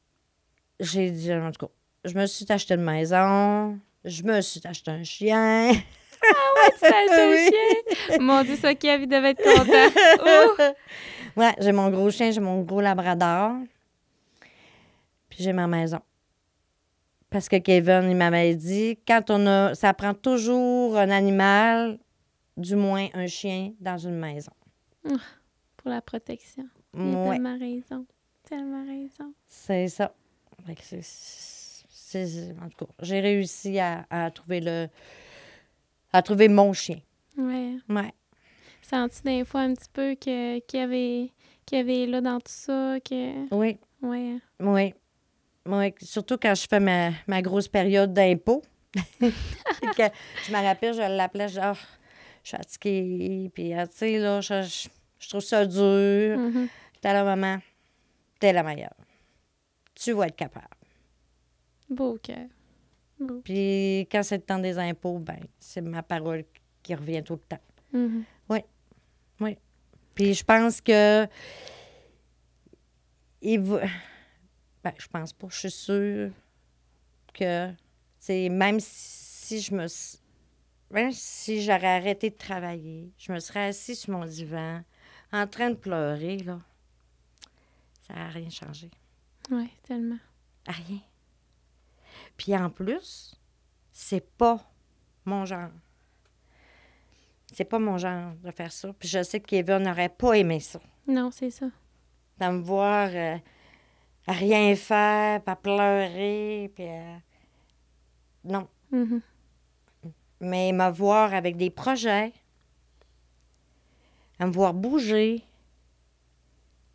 j'ai dit, en tout cas, je me suis acheté une maison, je me suis acheté un chien. Tu t'as acheté un Oui. chien? Mon Dieu, ça, Kev, il devait être content. Ouh! Ouais, j'ai mon gros chien, j'ai mon gros labrador. Puis j'ai ma maison. Parce que Kevin, il m'avait dit, quand on a. Ça prend toujours un animal, du moins un chien, dans une maison. Pour la protection. Il a Ouais, tellement raison. Tellement raison. c'est ça. En tout cas, j'ai réussi à, à trouver le. à trouver mon chien. Ouais. Ouais. Sens-tu des fois un petit peu que qu'il y avait qu'il y avait là dans tout ça que Oui, ouais. oui. Oui, surtout quand je fais ma, ma grosse période d'impôt. je me rappelle, je l'appelais, je dis, Ah, je suis fatiguée, puis ah, tu sais, là, je, je- je trouve ça dur. Mhm. T'es la maman, t'es la meilleure. Tu vas être capable. Beau cœur. Beau. Puis quand c'est le temps des impôts, ben c'est ma parole qui revient tout le temps. Mhm. Puis je pense que. Il va. Ben, je pense pas. Je suis sûre que. c'est même si je me. Même si j'aurais arrêté de travailler, je me serais assise sur mon divan, en train de pleurer, là. Ça n'a rien changé. Ouais, tellement. Rien. Puis en plus, c'est pas mon genre. C'est pas mon genre de faire ça. Puis je sais que Kevin n'aurait pas aimé ça. Non, c'est ça. De me voir euh, à rien faire, pas pleurer, puis... euh, Non. Mhm. Mais me voir avec des projets, à me voir bouger,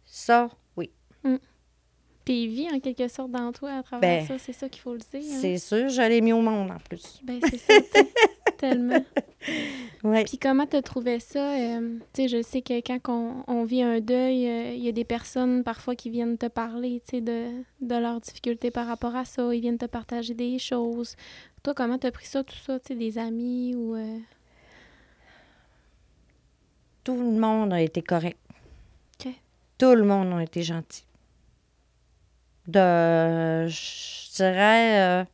ça, oui. Puis il vit en quelque sorte dans toi à travers Ben, ça, c'est ça qu'il faut le dire. hein? C'est sûr, je l'ai mis au monde en plus. Ben c'est ça, tu tellement. Oui. Puis comment t'as trouvé ça? euh, tu sais, je sais que quand on, on vit un deuil, euh, il y a des personnes parfois qui viennent te parler, tu sais, de, de leurs difficultés par rapport à ça. Ils viennent te partager des choses. Toi, comment t'as pris ça, tout ça, tu sais, des amis ou... euh, Tout le monde a été correct. Tout le monde a été gentil. De, je dirais, euh,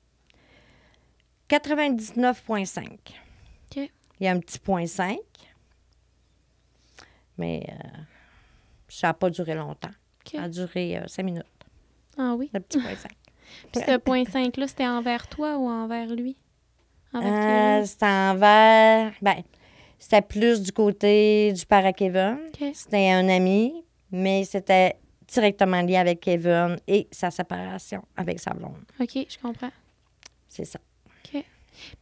99,5. OK. Il y a un petit point 5. Mais euh, ça n'a pas duré longtemps. Ça a duré 5 minutes, Ah oui? le petit point 5. Puis ce point 5-là, c'était envers toi ou envers lui? Envers Euh, c'était envers. Ben, c'était plus du côté du Kevin. OK. C'était un ami, mais c'était directement lié avec Kevin et sa séparation avec sa blonde. OK, je comprends. C'est ça.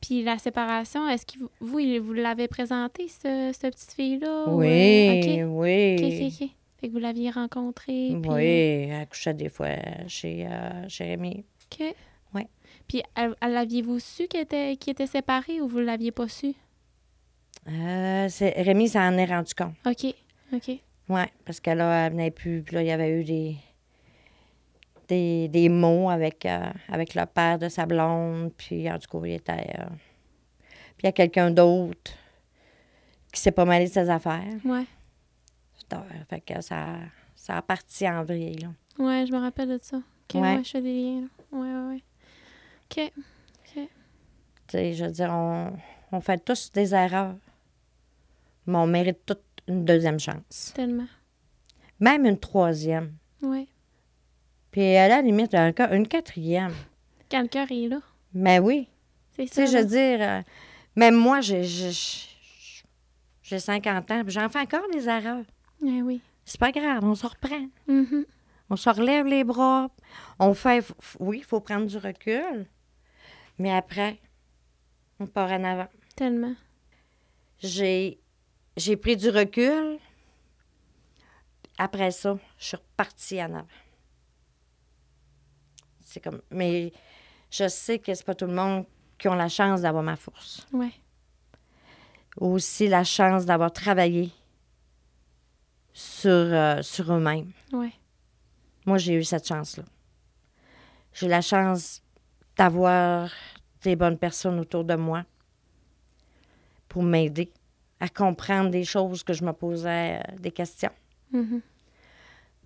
Puis la séparation, est-ce que vous, vous, l'avez présenté, ce, cette petite fille-là? ou, Oui, euh, oui. OK, OK, OK. Fait que vous l'aviez rencontrée. puis- Oui, elle couchait des fois chez euh, Jérémy. OK. Ouais. Puis l'aviez-vous su qu'elle était, qu'il était séparée ou vous l'aviez pas su? Euh, Rémi s'en est rendu compte. OK, OK. Oui, parce que là, elle venait plus. Puis là, il y avait eu des, des, des mots avec, euh, avec le père de sa blonde. Puis en tout cas, il était. euh, Puis il y a quelqu'un d'autre qui s'est pas mêlé de ses affaires. Ouais. Fait que ça, ça a parti en vrille, là. Ouais, je me rappelle de ça. OK, Ouais. ouais, je fais des liens, là. Ouais, ouais, ouais. OK. Tu sais, je veux dire, on, on fait tous des erreurs. Mais on mérite toute une deuxième chance. Tellement. Même une troisième. Ouais. Puis à la limite, encore une quatrième. Quand le cœur est là. Mais oui. C'est Tu ça. sais, je veux dire, euh, même moi, j'ai, j'ai, j'ai 50 ans, puis j'en fais encore des erreurs. Ouais, oui. C'est pas grave, on se reprend. Mhm. On se relève les bras. On fait, oui, il faut prendre du recul. Mais après, on part en avant. Tellement. J'ai, j'ai pris du recul. Après ça, je suis repartie en avant. C'est comme. Mais je sais que c'est pas tout le monde qui ont la chance d'avoir ma force. Ouais. Aussi la chance d'avoir travaillé sur, euh, sur eux-mêmes. Ouais. Moi, j'ai eu cette chance-là. J'ai la chance d'avoir des bonnes personnes autour de moi pour m'aider à comprendre des choses que je me posais euh, des questions. Mhm.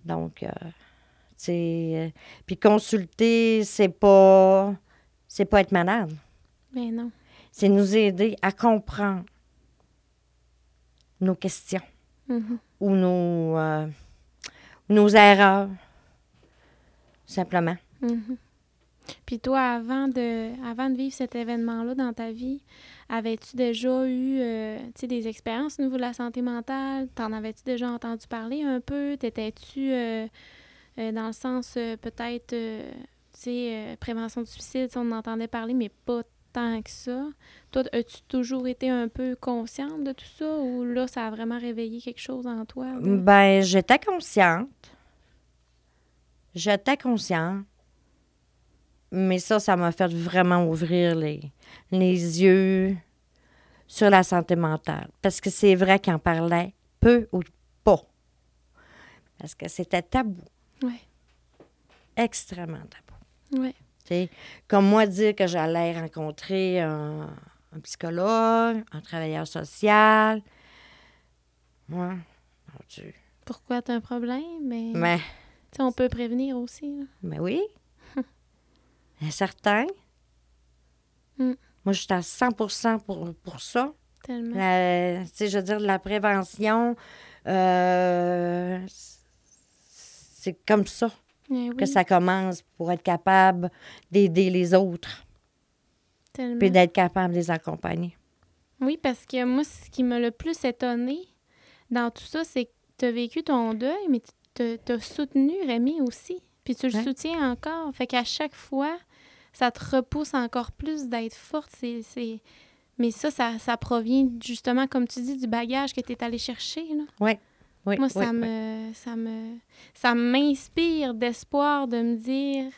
Donc, euh, tu sais, euh, puis consulter, c'est pas, c'est pas être malade. Ben non. C'est nous aider à comprendre nos questions Mhm. ou nos, nos erreurs, simplement. Mhm. Puis toi, avant de, avant de vivre cet événement-là dans ta vie, avais-tu déjà eu euh, des expériences au niveau de la santé mentale? T'en avais-tu déjà entendu parler un peu? T'étais-tu euh, euh, dans le sens peut-être, tu sais, prévention du suicide, on en entendait parler, mais pas tant que ça? Toi, as-tu toujours été un peu consciente de tout ça ou là, ça a vraiment réveillé quelque chose en toi? Ben, j'étais consciente. J'étais consciente. Mais ça, ça m'a fait vraiment ouvrir les, les yeux sur la santé mentale. Parce que c'est vrai qu'on parlait peu ou pas. Parce que c'était tabou, Ouais, extrêmement tabou. ouais. Tu sais, comme moi, dire que j'allais rencontrer un, un psychologue, un travailleur social. Moi, mon Dieu. Pourquoi t'as un problème? Mais, Mais, tu sais, on peut prévenir aussi. là. mais oui. Certain? Mm. Moi, je suis à 100 pour, pour ça. Tellement. La- tu sais, je veux dire, la prévention, euh, c'est comme ça Eh que ça commence pour être capable d'aider les autres, tellement. puis d'être capable de les accompagner. Oui, parce que moi, ce qui m'a le plus étonné dans tout ça, c'est que tu as vécu ton deuil, mais tu as soutenu Rémi aussi. Puis tu le Ouais. soutiens encore. Fait qu'à chaque fois, ça te repousse encore plus d'être forte. C'est, Mais ça, ça, ça provient justement, comme tu dis, du bagage que tu es allé chercher. Là. Oui, oui, Moi, ça oui. me. Ça me. Ça m'inspire d'espoir de me dire.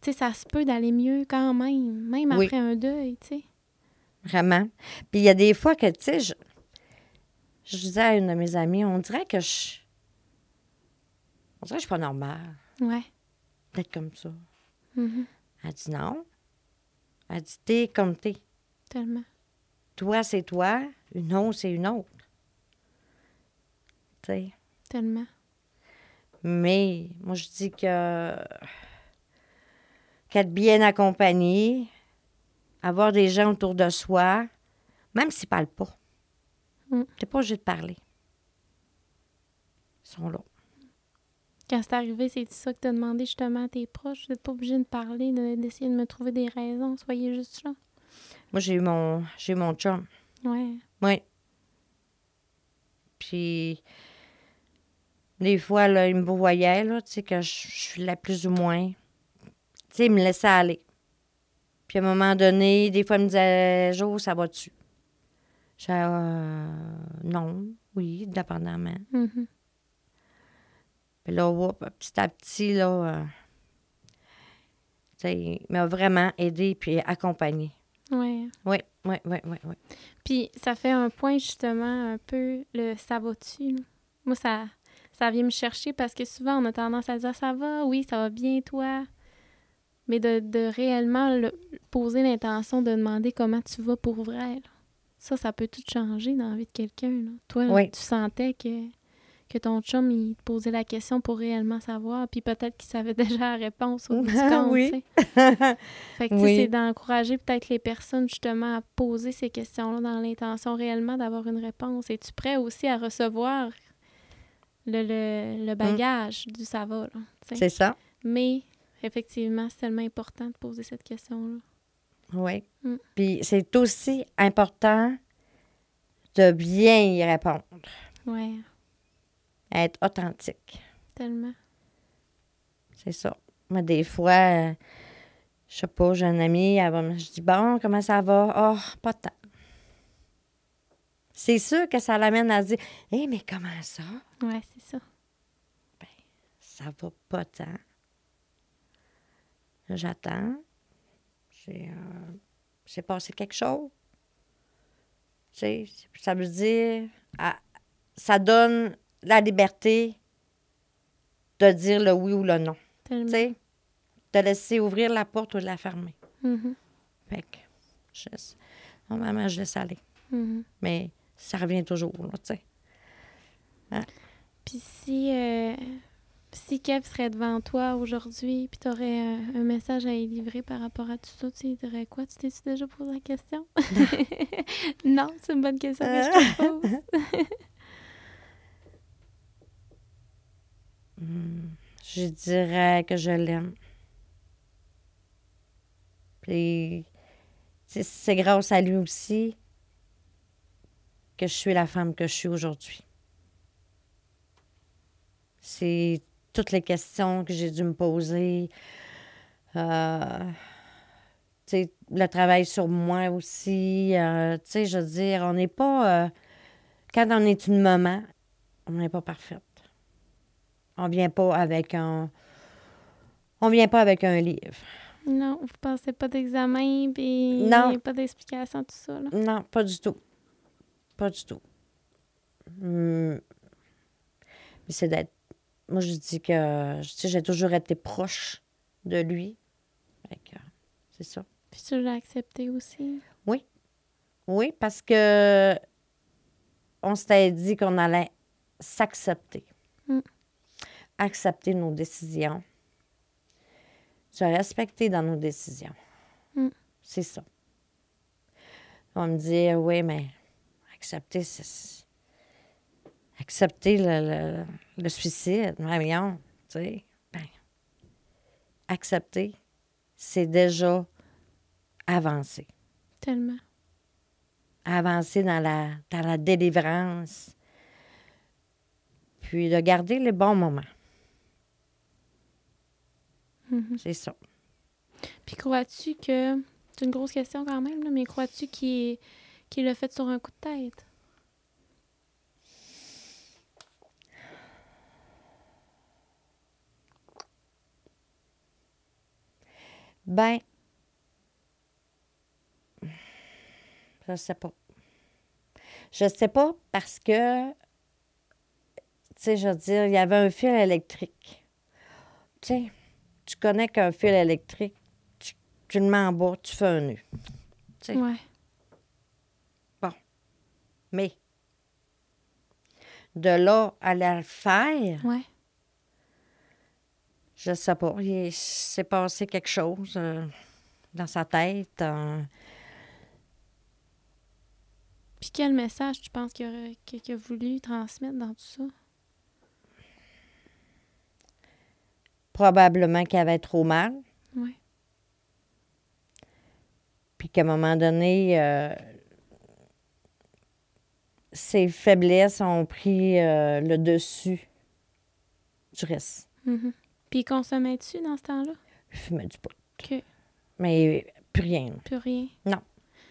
Tu sais, ça se peut d'aller mieux quand même, même après un deuil, tu sais. Vraiment. Puis il y a des fois que, tu sais, je, je disais à une de mes amies, on dirait que je. On dirait que je suis pas normale Ouais. D'être comme ça. Mhm. Elle dit non. Elle dit t'es comme t'es. Tellement. Toi, c'est toi. Une autre, c'est une autre. Tu sais. Tellement. Mais moi, je dis que qu'être bien accompagné, avoir des gens autour de soi, même s'ils ne parlent pas. Mm. Tu n'es pas obligé de parler. Ils sont là. Quand c'est arrivé, c'est ça que t'as demandé justement à tes proches. Vous n'êtes pas obligé de parler, de- d'essayer de me trouver des raisons. Soyez juste là. Moi, j'ai eu mon, j'ai eu mon chum. Ouais. Oui. Puis, des fois, là, il me voyait, là, tu sais, que je, suis là plus ou moins. Tu sais, il me laissait aller. Puis, à un moment donné, des fois, il me disait, Jo, ça va-tu? Je Euh, non, oui, dépendamment. Mhm. Puis là, whoop, petit à petit, là, euh, il m'a vraiment aidé puis accompagné. Ouais. Oui, oui, oui, oui, oui. Puis ça fait un point justement un peu le ça va-tu. Moi, ça, ça vient me chercher parce que souvent on a tendance à dire ça va, oui, ça va bien, toi. Mais de, de réellement le- poser l'intention de demander comment tu vas pour vrai. là. Ça, ça peut tout changer dans la vie de quelqu'un. là. Toi, Oui. tu sentais que, que ton chum, il te posait la question pour réellement savoir, puis peut-être qu'il savait déjà la réponse au bout du Ah compte. oui. Fait que, Oui. c'est d'encourager peut-être les personnes justement à poser ces questions-là dans l'intention réellement d'avoir une réponse. Es-tu prêt aussi à recevoir le, le, le bagage du ça va, là, tu sais? C'est ça. Mais effectivement, c'est tellement important de poser cette question-là. Oui. Mm. Puis c'est aussi important de bien y répondre, Ouais, être authentique. tellement. C'est ça. Moi, des fois, euh, je sais pas, j'ai une amie, elle va me- je dis Bon, comment ça va? Oh, pas tant. C'est sûr que ça l'amène à se dire Hé, mais comment ça? Ouais, c'est ça. Ça va pas tant. J'attends. C'est euh, c'est passé quelque chose. Tu sais, ça veut dire, ah, ça donne la liberté de dire le oui ou le non. Tu sais, de laisser ouvrir la porte ou de la fermer. Mhm, Fait que, je laisse, normalement, je laisse aller. mhm. Mais ça revient toujours, tu sais. Puis si, euh, si Kev serait devant toi aujourd'hui, puis tu aurais un message à y livrer par rapport à tout ça, tu dirais quoi? Tu t'es déjà posé la question? non, c'est une bonne question que je te pose. Je dirais que je l'aime. Puis, c'est grâce à lui aussi que je suis la femme que je suis aujourd'hui. C'est toutes les questions que j'ai dû me poser. Euh, le travail sur moi aussi. euh, je veux dire, on n'est pas. euh, quand on est une maman, on n'est pas parfaite. On vient pas avec un. On vient pas avec un livre. non, vous passez pas d'examen, puis Non. pas d'explication, tout ça. Là? Non, pas du tout. Pas du tout. Hmm. Mais c'est d'être. Moi, je dis que. Tu sais, j'ai toujours été proche de lui. C'est ça. Puis tu l'as accepté aussi? Oui, parce que. On s'était dit qu'on allait s'accepter. Accepter nos décisions. Se respecter dans nos décisions. Mm. C'est ça. On me dit, oui, mais accepter, c'est. Accepter le, le, le suicide, voyons, tu sais. Ben, accepter, c'est déjà avancer Tellement. avancer dans la, dans la délivrance, puis de garder les bons moments. Mhm. C'est ça. Puis crois-tu que. C'est une grosse question quand même, là, mais crois-tu qu'il qu'il l'a fait sur un coup de tête? Ben, je sais pas. Je sais pas parce que, tu sais, je veux dire, il y avait un fil électrique. Tu sais, tu connais qu'un fil électrique, tu, tu le mets en bas, tu fais un nœud. Tu sais. Ouais. Mais, de là à le faire, Ouais. Je sais pas. Il s'est passé quelque chose euh, dans sa tête. euh, Puis quel message tu penses qu'il aurait- qu'il a voulu transmettre dans tout ça? Probablement qu'il avait trop mal. Ouais. Puis qu'à un moment donné, euh, ses faiblesses ont pris euh, le dessus du reste. Mhm. Puis il consommait-tu dans ce temps-là? Il fumait du pot. Mais plus rien. plus rien.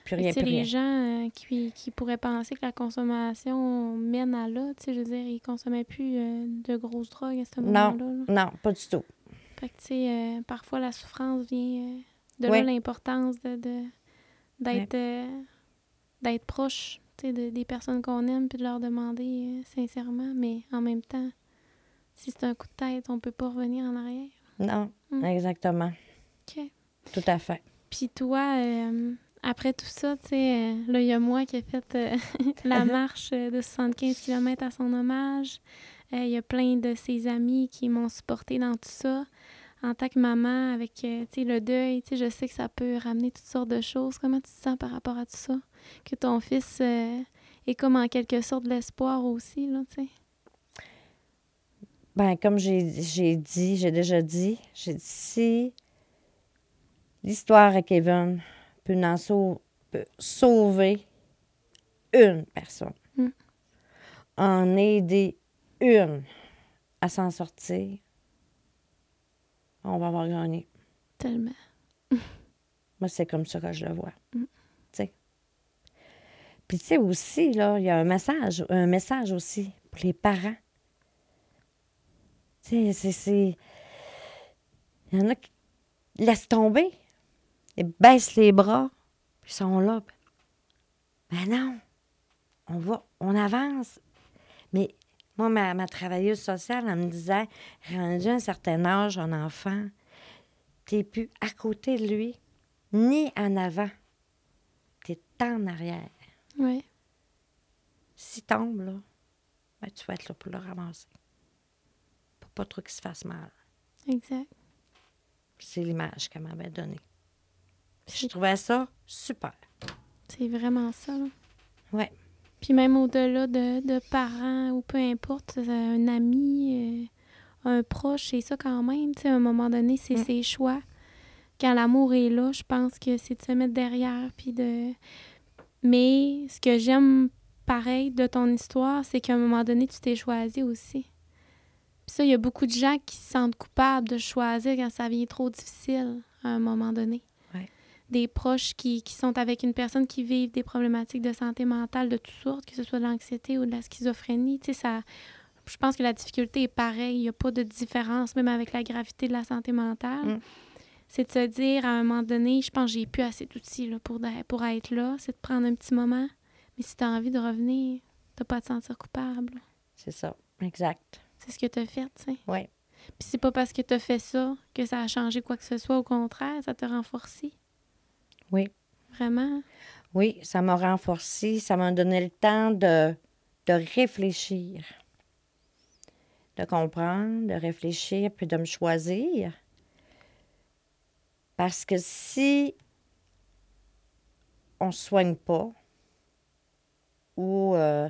Plus Tu rien, plus les rien. gens euh, qui, qui pourraient penser que la consommation mène à là, tu sais, je veux dire, ils consommaient plus euh, de grosses drogues à ce Non. moment-là. là. Non, pas du tout. Fait que, tu sais, euh, parfois la souffrance vient euh, de Ouais. là l'importance de, euh, d'être proche, tu sais, de- des personnes qu'on aime puis de leur demander sincèrement, mais en même temps, si c'est un coup de tête, on peut pas revenir en arrière. Non, Mm. exactement. OK. Tout à fait. Puis toi, après tout ça, tu sais, là, il y a moi qui ai fait la marche euh, de 75 km à son hommage. Il y a plein de ses amis qui m'ont supporté dans tout ça. En tant que maman, avec euh, le deuil, je sais que ça peut ramener toutes sortes de choses. Comment tu te sens par rapport à tout ça? Que ton fils euh, est comme en quelque sorte de l'espoir aussi, là, tu sais? Ben, comme j'ai dit, j'ai déjà dit, j'ai dit si l'histoire à Kevin peut, en sau- peut sauver une personne, Mm. en aider une à s'en sortir, on va avoir gagné. Tellement. Moi, c'est comme ça que je le vois. Mm. Tu sais. Puis, tu sais, aussi, là, il y a un message, un message aussi pour les parents. Tu sais, c'est- c'est. Il y en a qui. laissent tomber. Ils baissent les bras. Puis ils sont là. Ben non. On va, on avance. Mais moi, ma, ma travailleuse sociale, elle me disait, rendu à un certain âge, un enfant, t'es plus à côté de lui, ni en avant. T'es en arrière. Oui. S'il tombe, là, ben, tu vas être là pour le ramasser. Pour pas trop qu'il se fasse mal. Exact. C'est l'image qu'elle m'avait donnée. Je trouvais ça super. C'est vraiment ça. Là. Ouais. Puis même au-delà de, de parents ou peu importe, euh, un ami, euh, un proche, c'est ça quand même. Tu sais, à un moment donné, c'est Mm. ses choix. Quand l'amour est là, je pense que c'est de se mettre derrière. Puis de... Mais ce que j'aime pareil de ton histoire, c'est qu'à un moment donné, tu t'es choisi aussi. Puis ça, il y a beaucoup de gens qui se sentent coupables de choisir quand ça devient trop difficile à un moment donné. Des proches qui, qui sont avec une personne qui vivent des problématiques de santé mentale de toutes sortes, que ce soit de l'anxiété ou de la schizophrénie. Tu sais, ça, je pense que la difficulté est pareille. Il n'y a pas de différence, même avec la gravité de la santé mentale. Mm. C'est de se dire, à un moment donné, je pense que j'ai plus assez d'outils là, pour, pour être là. C'est de prendre un petit moment. Mais si tu as envie de revenir, de pas te sentir coupable. C'est ça. Exact. C'est ce que tu as fait, tu sais. Oui. Puis c'est pas parce que tu as fait ça que ça a changé quoi que ce soit. Au contraire, ça t'a renforcé. Oui. Vraiment? Oui, ça m'a renforcé. Ça m'a donné le temps de, de réfléchir. De comprendre, de réfléchir, puis de me choisir. Parce que si on ne soigne pas, ou euh,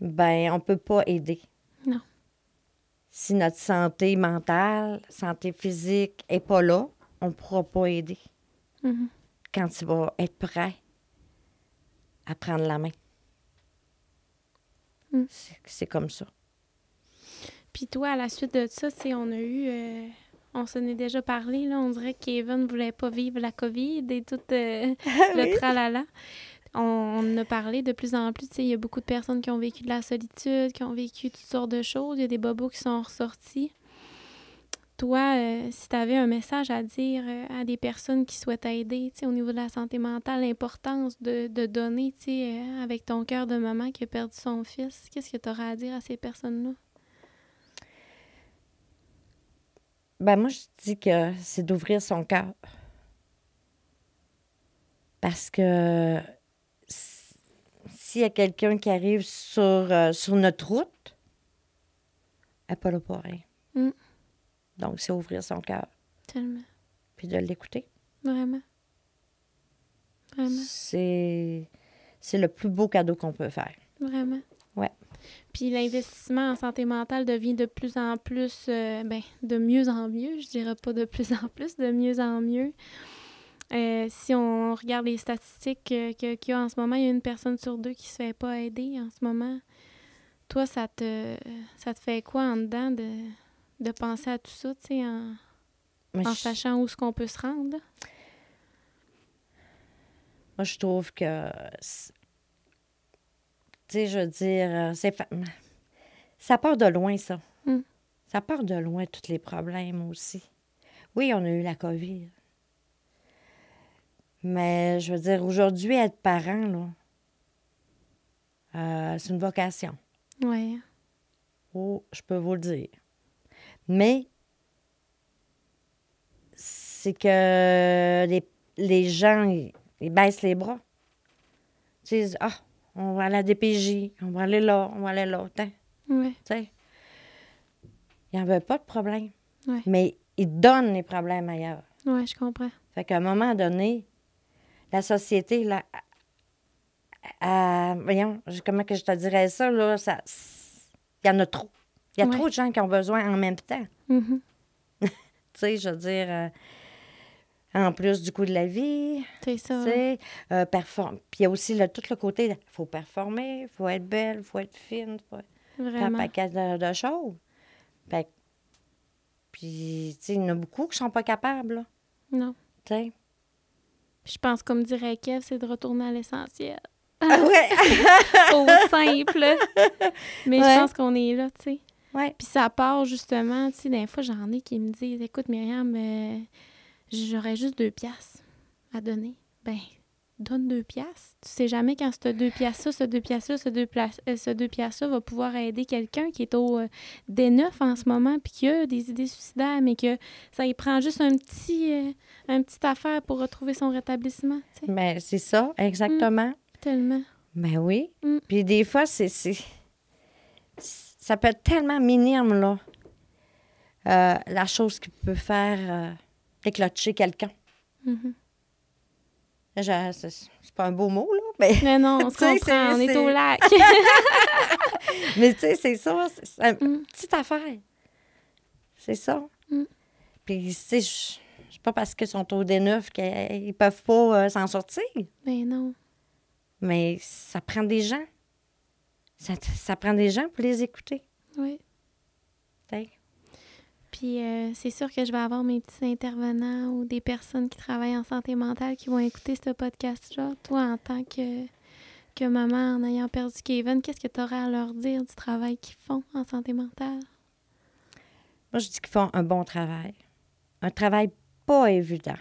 ben on peut pas aider. Non. Si notre santé mentale, santé physique est pas là, on ne pourra pas aider Mhm. quand tu vas être prêt à prendre la main. Mm. C'est- C'est comme ça. Puis toi, à la suite de ça, on a eu... euh, on s'en est déjà parlé, là. On dirait que Kevin ne voulait pas vivre la COVID et tout euh, le tralala. On, on a parlé de plus en plus. Il y a beaucoup de personnes qui ont vécu de la solitude, qui ont vécu toutes sortes de choses. Il y a des bobos qui sont ressortis. Toi, euh, si tu avais un message à dire euh, à des personnes qui souhaitent aider, au niveau de la santé mentale, l'importance de, de donner, euh, avec ton cœur de maman qui a perdu son fils, qu'est-ce que tu auras à dire à ces personnes-là? Ben moi, je dis que c'est d'ouvrir son cœur. Parce que s'il y a quelqu'un qui arrive sur, sur notre route, elle pas là pour rien. Mm. Donc, c'est ouvrir son cœur, Tellement. puis de l'écouter. Vraiment. Vraiment. C'est c'est le plus beau cadeau qu'on peut faire. Vraiment. Ouais. Puis l'investissement en santé mentale devient de plus en plus, euh, ben, de mieux en mieux. Je dirais pas de plus en plus, de mieux en mieux. Euh, si on regarde les statistiques euh, que- qu'il y a en ce moment, il y a une personne sur deux qui se fait pas aider en ce moment. Toi, ça te, ça te fait quoi en dedans de, de penser à tout ça, tu sais, en, Moi, en je- sachant où est-ce qu'on peut se rendre? Moi, je trouve que. Tu sais, je veux dire, euh, c'est. Ça part de loin, ça. Mm. Ça part de loin, tous les problèmes aussi. Oui, on a eu la COVID. Mais je veux dire, aujourd'hui, être parent, là, euh, c'est une vocation. Ouais. Oh, je peux vous le dire. Mais c'est que les, les gens, ils, ils baissent les bras. Ils disent Ah, on va à la DPJ, on va aller là, on va aller là. Ouais. tu sais. Il n'y en avait pas de problème. Ouais. Mais ils donnent les problèmes ailleurs. Ouais, je comprends. Fait qu'à un moment donné, la société, là, à- à- voyons, comment que je te dirais ça, là, ça, il y en a trop. Il y a Ouais. trop de gens qui ont besoin en même temps. Mhm. Tu sais, je veux dire, euh, en plus du coût de la vie, C'est ça. tu sais, euh, perform- Puis il y a aussi le, tout le côté, il faut performer, il faut être belle, il faut être fine, faut faire un Vraiment. paquet de, de choses. Fait puis, tu sais, il y en a beaucoup qui sont pas capables, là, Non. tu sais. Je pense, comme dirait Kev, c'est de retourner à l'essentiel. Ah ouais! Au simple. Mais Ouais. je pense qu'on est là, tu sais. Ouais. Puis ça part justement, tu sais, des fois, j'en ai qui me disent Écoute, Myriam, euh, j'aurais juste deux piastres à donner. Ben, donne deux piastres. Tu sais jamais quand ce deux piastres-là, ce deux piastres-là, ce deux, euh, ce deux piastres-là va pouvoir aider quelqu'un qui est au euh, D9 en ce moment puis qui a des idées suicidaires, mais que ça y prend juste un petit, euh, un petit affaire pour retrouver son rétablissement. tu sais. Mais c'est ça, exactement. Tellement. Ben oui. Mm. Puis des fois, c'est, c'est- Ça peut être tellement minime, là. euh, la chose qui peut faire euh, déclencher quelqu'un. Mhm. Je- C'est, pas un beau mot, là, mais, Mais non, on se comprend, on c'est- est au lac. mais tu sais, c'est ça. C'est, une Mm. petite affaire. C'est ça. Mm. Puis, tu sais, c'est pas parce qu'ils sont au D9 qu'ils peuvent pas euh, s'en sortir. ben non. Mais ça prend des gens. Ça, ça prend des gens pour les écouter. Oui. Puis euh, c'est sûr que je vais avoir mes petits intervenants ou des personnes qui travaillent en santé mentale qui vont écouter ce podcast-là. Toi, en tant que, que maman, en ayant perdu Kevin, qu'est-ce que tu aurais à leur dire du travail qu'ils font en santé mentale? Moi, je dis qu'ils font un bon travail. Un travail pas évident.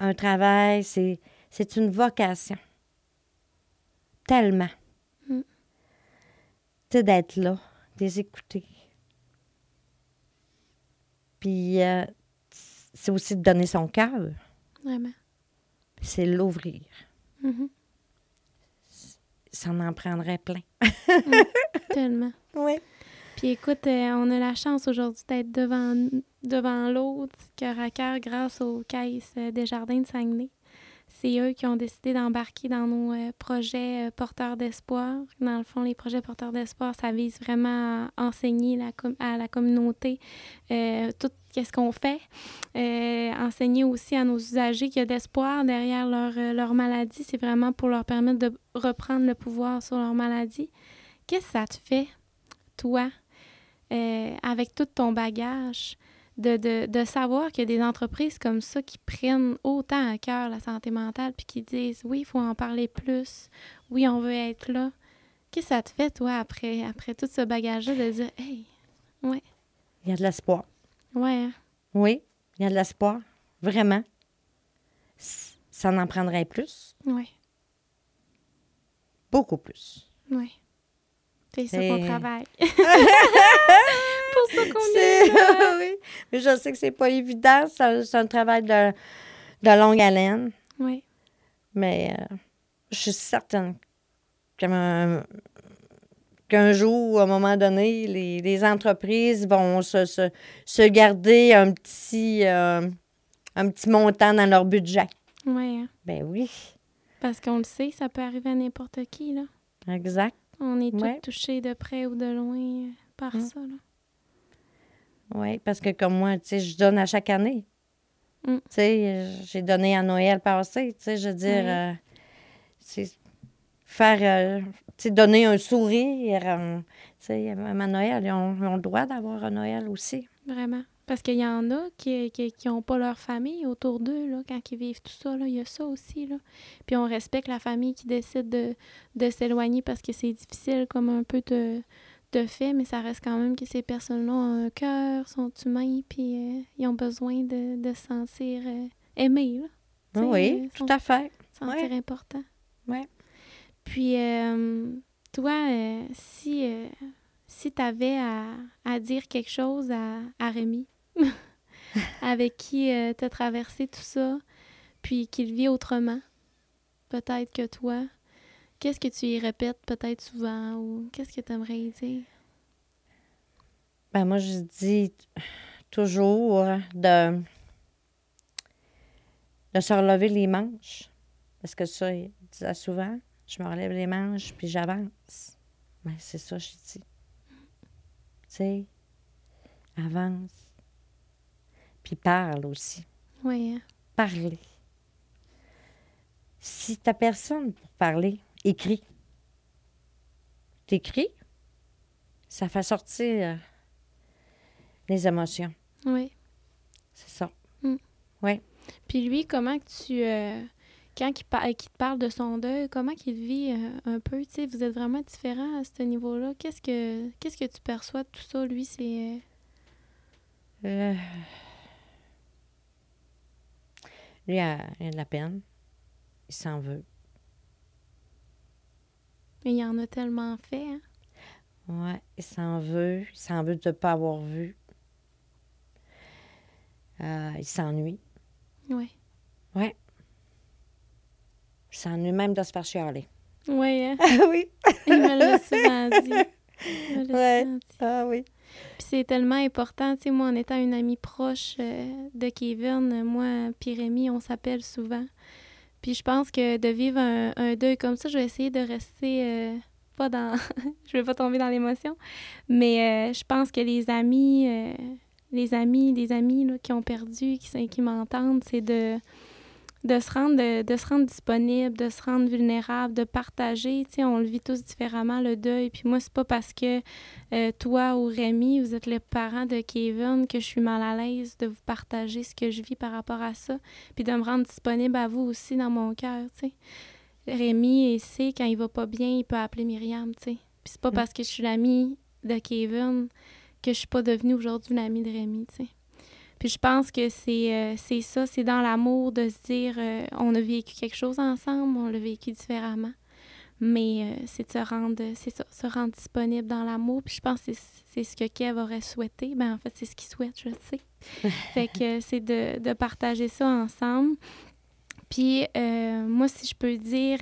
Un travail, c'est une vocation. Tellement. Mm. Tu sais, d'être là, de les écouter. Puis, euh, c'est aussi de donner son cœur. Vraiment. C'est l'ouvrir. Mhm. Ça en prendrait plein. Tellement. Oui. Puis écoute, euh, on a la chance aujourd'hui d'être devant, devant l'autre, cœur à cœur, grâce aux caisses euh, des Jardins de Saguenay. C'est eux qui ont décidé d'embarquer dans nos euh, projets euh, porteurs d'espoir. Dans le fond, les projets porteurs d'espoir, ça vise vraiment à enseigner la à la communauté euh, tout ce qu'on fait. Enseigner aussi à nos usagers qu'il y a d'espoir derrière leur, leur maladie. C'est vraiment pour leur permettre de reprendre le pouvoir sur leur maladie. Qu'est-ce que ça te fait, toi, avec tout ton bagage, de, de, de savoir qu'il y a des entreprises comme ça qui prennent autant à cœur la santé mentale puis qui disent oui, il faut en parler plus, oui, on veut être là. Qu'est-ce que ça te fait, toi, après, après tout ce bagage-là, de dire hey, ouais, Il y a de l'espoir. ouais, hein, Oui, il y a de l'espoir. Vraiment. Ça en prendrait plus. ouais, Beaucoup plus. ouais. C'est ça qu'on travaille. je sais que c'est pas évident. C'est un travail de, de longue haleine. Oui, Mais euh, je suis certaine qu'un qu'un jour, à un moment donné, les, les entreprises vont se, se, se garder un petit, euh, un petit montant dans leur budget. ouais. hein. Ben oui, Parce qu'on le sait, ça peut arriver à n'importe qui, là. exact. On est tous Ouais. touchés de près ou de loin euh, par Mm. ça, là. Oui, parce que comme moi, tu sais, je donne à chaque année. Mm. Tu sais, j'ai donné à Noël passé, tu sais, je veux dire, euh, c'est faire, euh, tu sais, donner un sourire, euh, tu sais, même à Noël, ils ont, ils ont le droit d'avoir un Noël aussi. Vraiment. Parce qu'il y en a qui n'ont qui, pas leur famille autour d'eux, là, quand ils vivent tout ça, là. Il y a ça aussi, là. Puis on respecte la famille qui décide de, de s'éloigner parce que c'est difficile, comme un peu de, de fait, mais ça reste quand même que ces personnes-là ont un cœur, sont humains, puis euh, ils ont besoin de, de se sentir euh, aimés, là. Oui, euh, tout à fait. sentir Ouais. important. Ouais. Puis, euh, toi, si, si tu avais à, à dire quelque chose à, à Rémi, avec qui tu as traversé tout ça, puis qu'il vit autrement, peut-être que toi, qu'est-ce que tu y répètes peut-être souvent ou qu'est-ce que tu aimerais y dire? Ben moi, je dis toujours de, de se relever les manches. Parce que ça, il disait souvent, je me relève les manches, puis j'avance. Ben, c'est ça, je dis. Tu sais, avance. Puis parle aussi. Oui, hein? Parler. Si t'as personne pour parler, écris. T'écris, ça fait sortir euh, les émotions. oui. C'est ça. Puis lui, comment que tu... euh, quand il, par- te parle de son deuil, comment qu'il vit euh, un peu? Tu sais, vous êtes vraiment différents à ce niveau-là. Qu'est-ce que qu'est-ce que tu perçois de tout ça? Lui, c'est... Euh, Lui, il a, il a de la peine. Il s'en veut. Mais il y en a tellement fait. Hein? Ouais, il s'en veut. Il s'en veut de ne pas avoir vu. Euh, il s'ennuie. Oui. Ouais. Il s'ennuie même de se faire chialer. Oui, hein? Ah oui. Il me l'a souvent dit. Il me Ouais. souvent dit. Ah oui. Puis c'est tellement important, tu sais, moi, en étant une amie proche euh, de Kevin, moi, puis Rémi, on s'appelle souvent. Puis je pense que de vivre un, un deuil comme ça, je vais essayer de rester euh, pas dans... je vais pas tomber dans l'émotion, mais euh, je pense que les amis, euh, les amis, des amis là, qui ont perdu, qui m'entendent, c'est de de se rendre de, de se rendre disponible, de se rendre vulnérable, de partager, tu sais, on le vit tous différemment le deuil. Puis moi c'est pas parce que euh, toi ou Rémi, vous êtes les parents de Kevin, que je suis mal à l'aise de vous partager ce que je vis par rapport à ça, puis de me rendre disponible à vous aussi dans mon cœur, tu sais. Rémi, il sait quand il va pas bien, il peut appeler Myriam, tu sais. Puis c'est pas Mm. parce que je suis l'amie de Kevin que je suis pas devenue aujourd'hui une amie de Rémi, tu sais. Puis je pense que c'est euh, c'est ça, c'est dans l'amour de se dire euh, on a vécu quelque chose ensemble, on l'a vécu différemment. Mais euh, c'est de se rendre, c'est ça, se rendre disponible dans l'amour. Puis je pense que c'est ce que Kev aurait souhaité. Ben en fait, c'est ce qu'il souhaite, je le sais. fait que c'est de, de partager ça ensemble. Puis moi, si je peux dire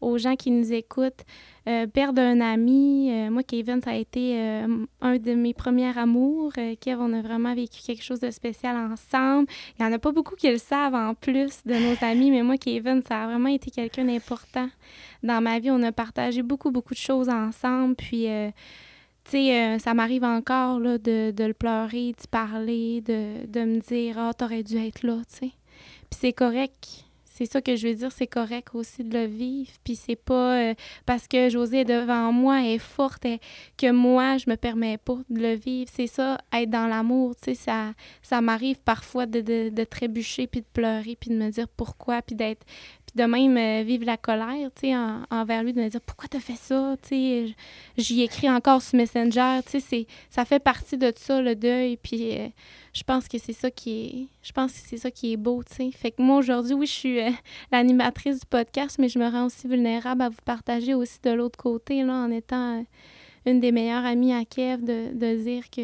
aux gens qui nous écoutent, euh, perdre un ami, euh, moi, Kevin, ça a été euh, un de mes premiers amours. Euh, Kev, on a vraiment vécu quelque chose de spécial ensemble. Il n'y en a pas beaucoup qui le savent en plus de nos amis, mais moi, Kevin, ça a vraiment été quelqu'un d'important dans ma vie. On a partagé beaucoup, beaucoup de choses ensemble. Puis, tu sais, ça m'arrive encore là, de, de le pleurer, d'y parler, de, de me dire Ah, t'aurais dû être là, tu sais. Puis c'est correct. C'est ça que je veux dire, c'est correct aussi de le vivre. Puis c'est pas euh, parce que Josée est devant moi, est forte, que moi, je me permets pas de le vivre. C'est ça, être dans l'amour, tu sais, ça, ça m'arrive parfois de, de, de trébucher, puis de pleurer, puis de me dire pourquoi, puis d'être... De même euh, vivre la colère, tu en- envers lui, de me dire pourquoi t'as fait ça, tu. J'y écris encore sur Messenger, tu c'est- ça fait partie de ça, le deuil, puis... euh, je pense que c'est ça qui est je pense que c'est ça qui est beau, tu sais. Fait que moi aujourd'hui, oui, je suis euh, l'animatrice du podcast, mais je me rends aussi vulnérable à vous partager aussi de l'autre côté là en étant une des meilleures amies à Kiev de, de dire que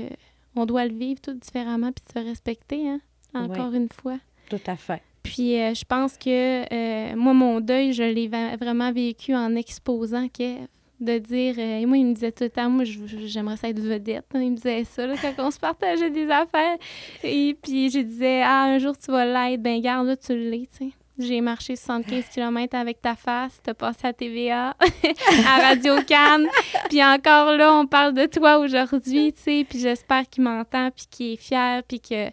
on doit le vivre tout différemment puis de se respecter hein, encore une fois. Tout à fait. Puis euh, je pense que euh, moi, mon deuil, je l'ai vraiment vécu en exposant Kev. De dire, euh, et moi, il me disait tout le temps, moi, j'aimerais ça être vedette. hein. Il me disait ça, là, quand on se partageait des affaires. Et puis, je disais, ah, un jour, tu vas l'être. Ben, garde, là, tu l'es, tu sais. J'ai marché 75 km avec ta face, t'as passé à TVA, à Radio Cannes. Puis encore là, on parle de toi aujourd'hui, tu sais. Puis j'espère qu'il m'entend, puis qu'il est fier, puis que...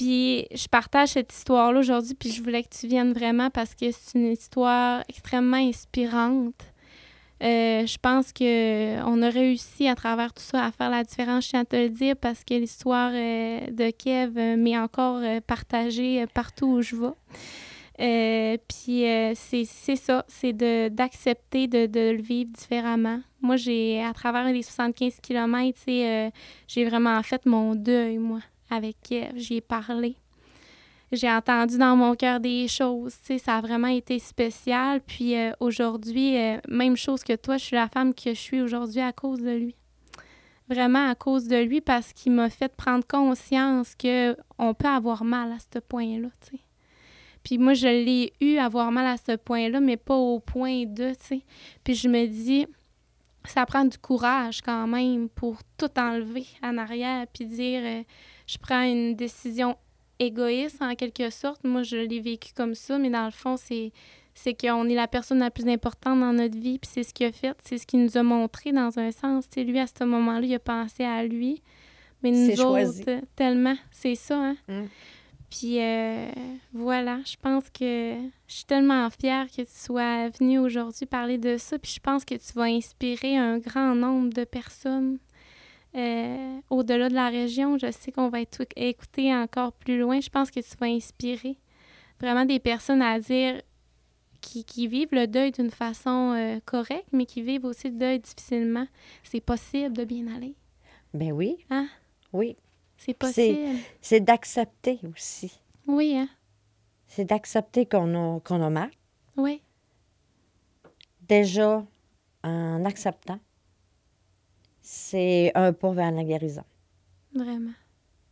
Puis je partage cette histoire-là aujourd'hui, puis je voulais que tu viennes vraiment parce que c'est une histoire extrêmement inspirante. Euh, je pense que on a réussi à travers tout ça à faire la différence, je tiens à te le dire, parce que l'histoire euh, de Kev euh, m'est encore partagée partout où je vais. Puis c'est ça, c'est d'accepter de, de le vivre différemment. Moi, j'ai, à travers les 75 km, j'ai vraiment fait mon deuil, moi, avec Kev. J'y ai parlé. J'ai entendu dans mon cœur des choses, ça a vraiment été spécial. Puis euh, aujourd'hui, euh, même chose que toi, je suis la femme que je suis aujourd'hui à cause de lui. Vraiment à cause de lui parce qu'il m'a fait prendre conscience que on peut avoir mal à ce point-là. Puis moi, je l'ai eu avoir mal à ce point-là, mais pas au point de. Puis je me dis, ça prend du courage quand même pour tout enlever en arrière puis dire, euh, je prends une décision égoïste en quelque sorte. Moi, je l'ai vécu comme ça, mais dans le fond, c'est c'est qu'on est la personne la plus importante dans notre vie, puis c'est ce qu'il a fait, c'est ce qu'il nous a montré dans un sens. Tu sais, lui, à ce moment-là, il a pensé à lui, mais nous choisi. autres, tellement, c'est ça, hein? Mm. Puis euh, voilà, je pense que je suis tellement fière que tu sois venue aujourd'hui parler de ça, puis je pense que tu vas inspirer un grand nombre de personnes euh, au-delà de la région. Je sais qu'on va être écouté encore plus loin. Je pense que tu vas inspirer vraiment des personnes à dire qui, qui vivent le deuil d'une façon euh, correcte, mais qui vivent aussi le deuil difficilement. C'est possible de bien aller. Ben oui. Hein? Oui. C'est possible. C'est d'accepter aussi. Oui, hein? c'est d'accepter qu'on a, qu'on a mal. Oui. Déjà, en acceptant, c'est un pas vers la guérison. Vraiment.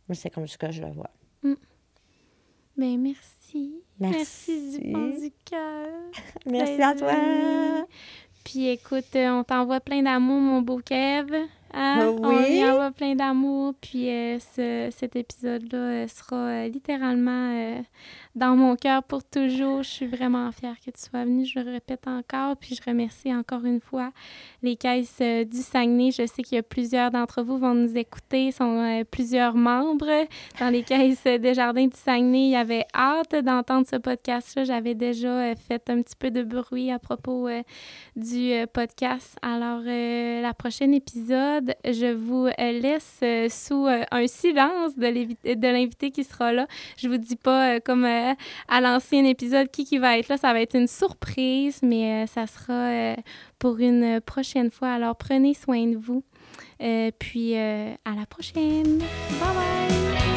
Mais c'est comme ça que je le vois. Ben merci. Merci. du fond du cœur. Merci d'être à toi. Puis écoute, euh, on t'envoie plein d'amour, mon beau Kev. Hein? Ah On oui? lui envoie plein d'amour. Puis euh, ce- cet épisode-là euh, sera euh, littéralement dans mon cœur pour toujours. Je suis vraiment fière que tu sois venu. Je le répète encore. Puis je remercie encore une fois les caisses du Saguenay. Je sais qu'il y a plusieurs d'entre vous vont nous écouter. Ils sont plusieurs membres dans les caisses des jardins du Saguenay. Il y avait hâte d'entendre ce podcast-là. J'avais déjà fait un petit peu de bruit à propos du podcast. Alors, la prochaine épisode, je vous euh, laisse euh, sous euh, un silence de l'invité qui sera là. Je vous dis pas, comme à l'ancien épisode, qui qui va être là. Ça va être une surprise, mais ça sera pour une prochaine fois. Alors, prenez soin de vous. Puis, à la prochaine. Bye bye!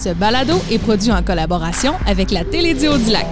Ce balado est produit en collaboration avec la Télédio du Lac.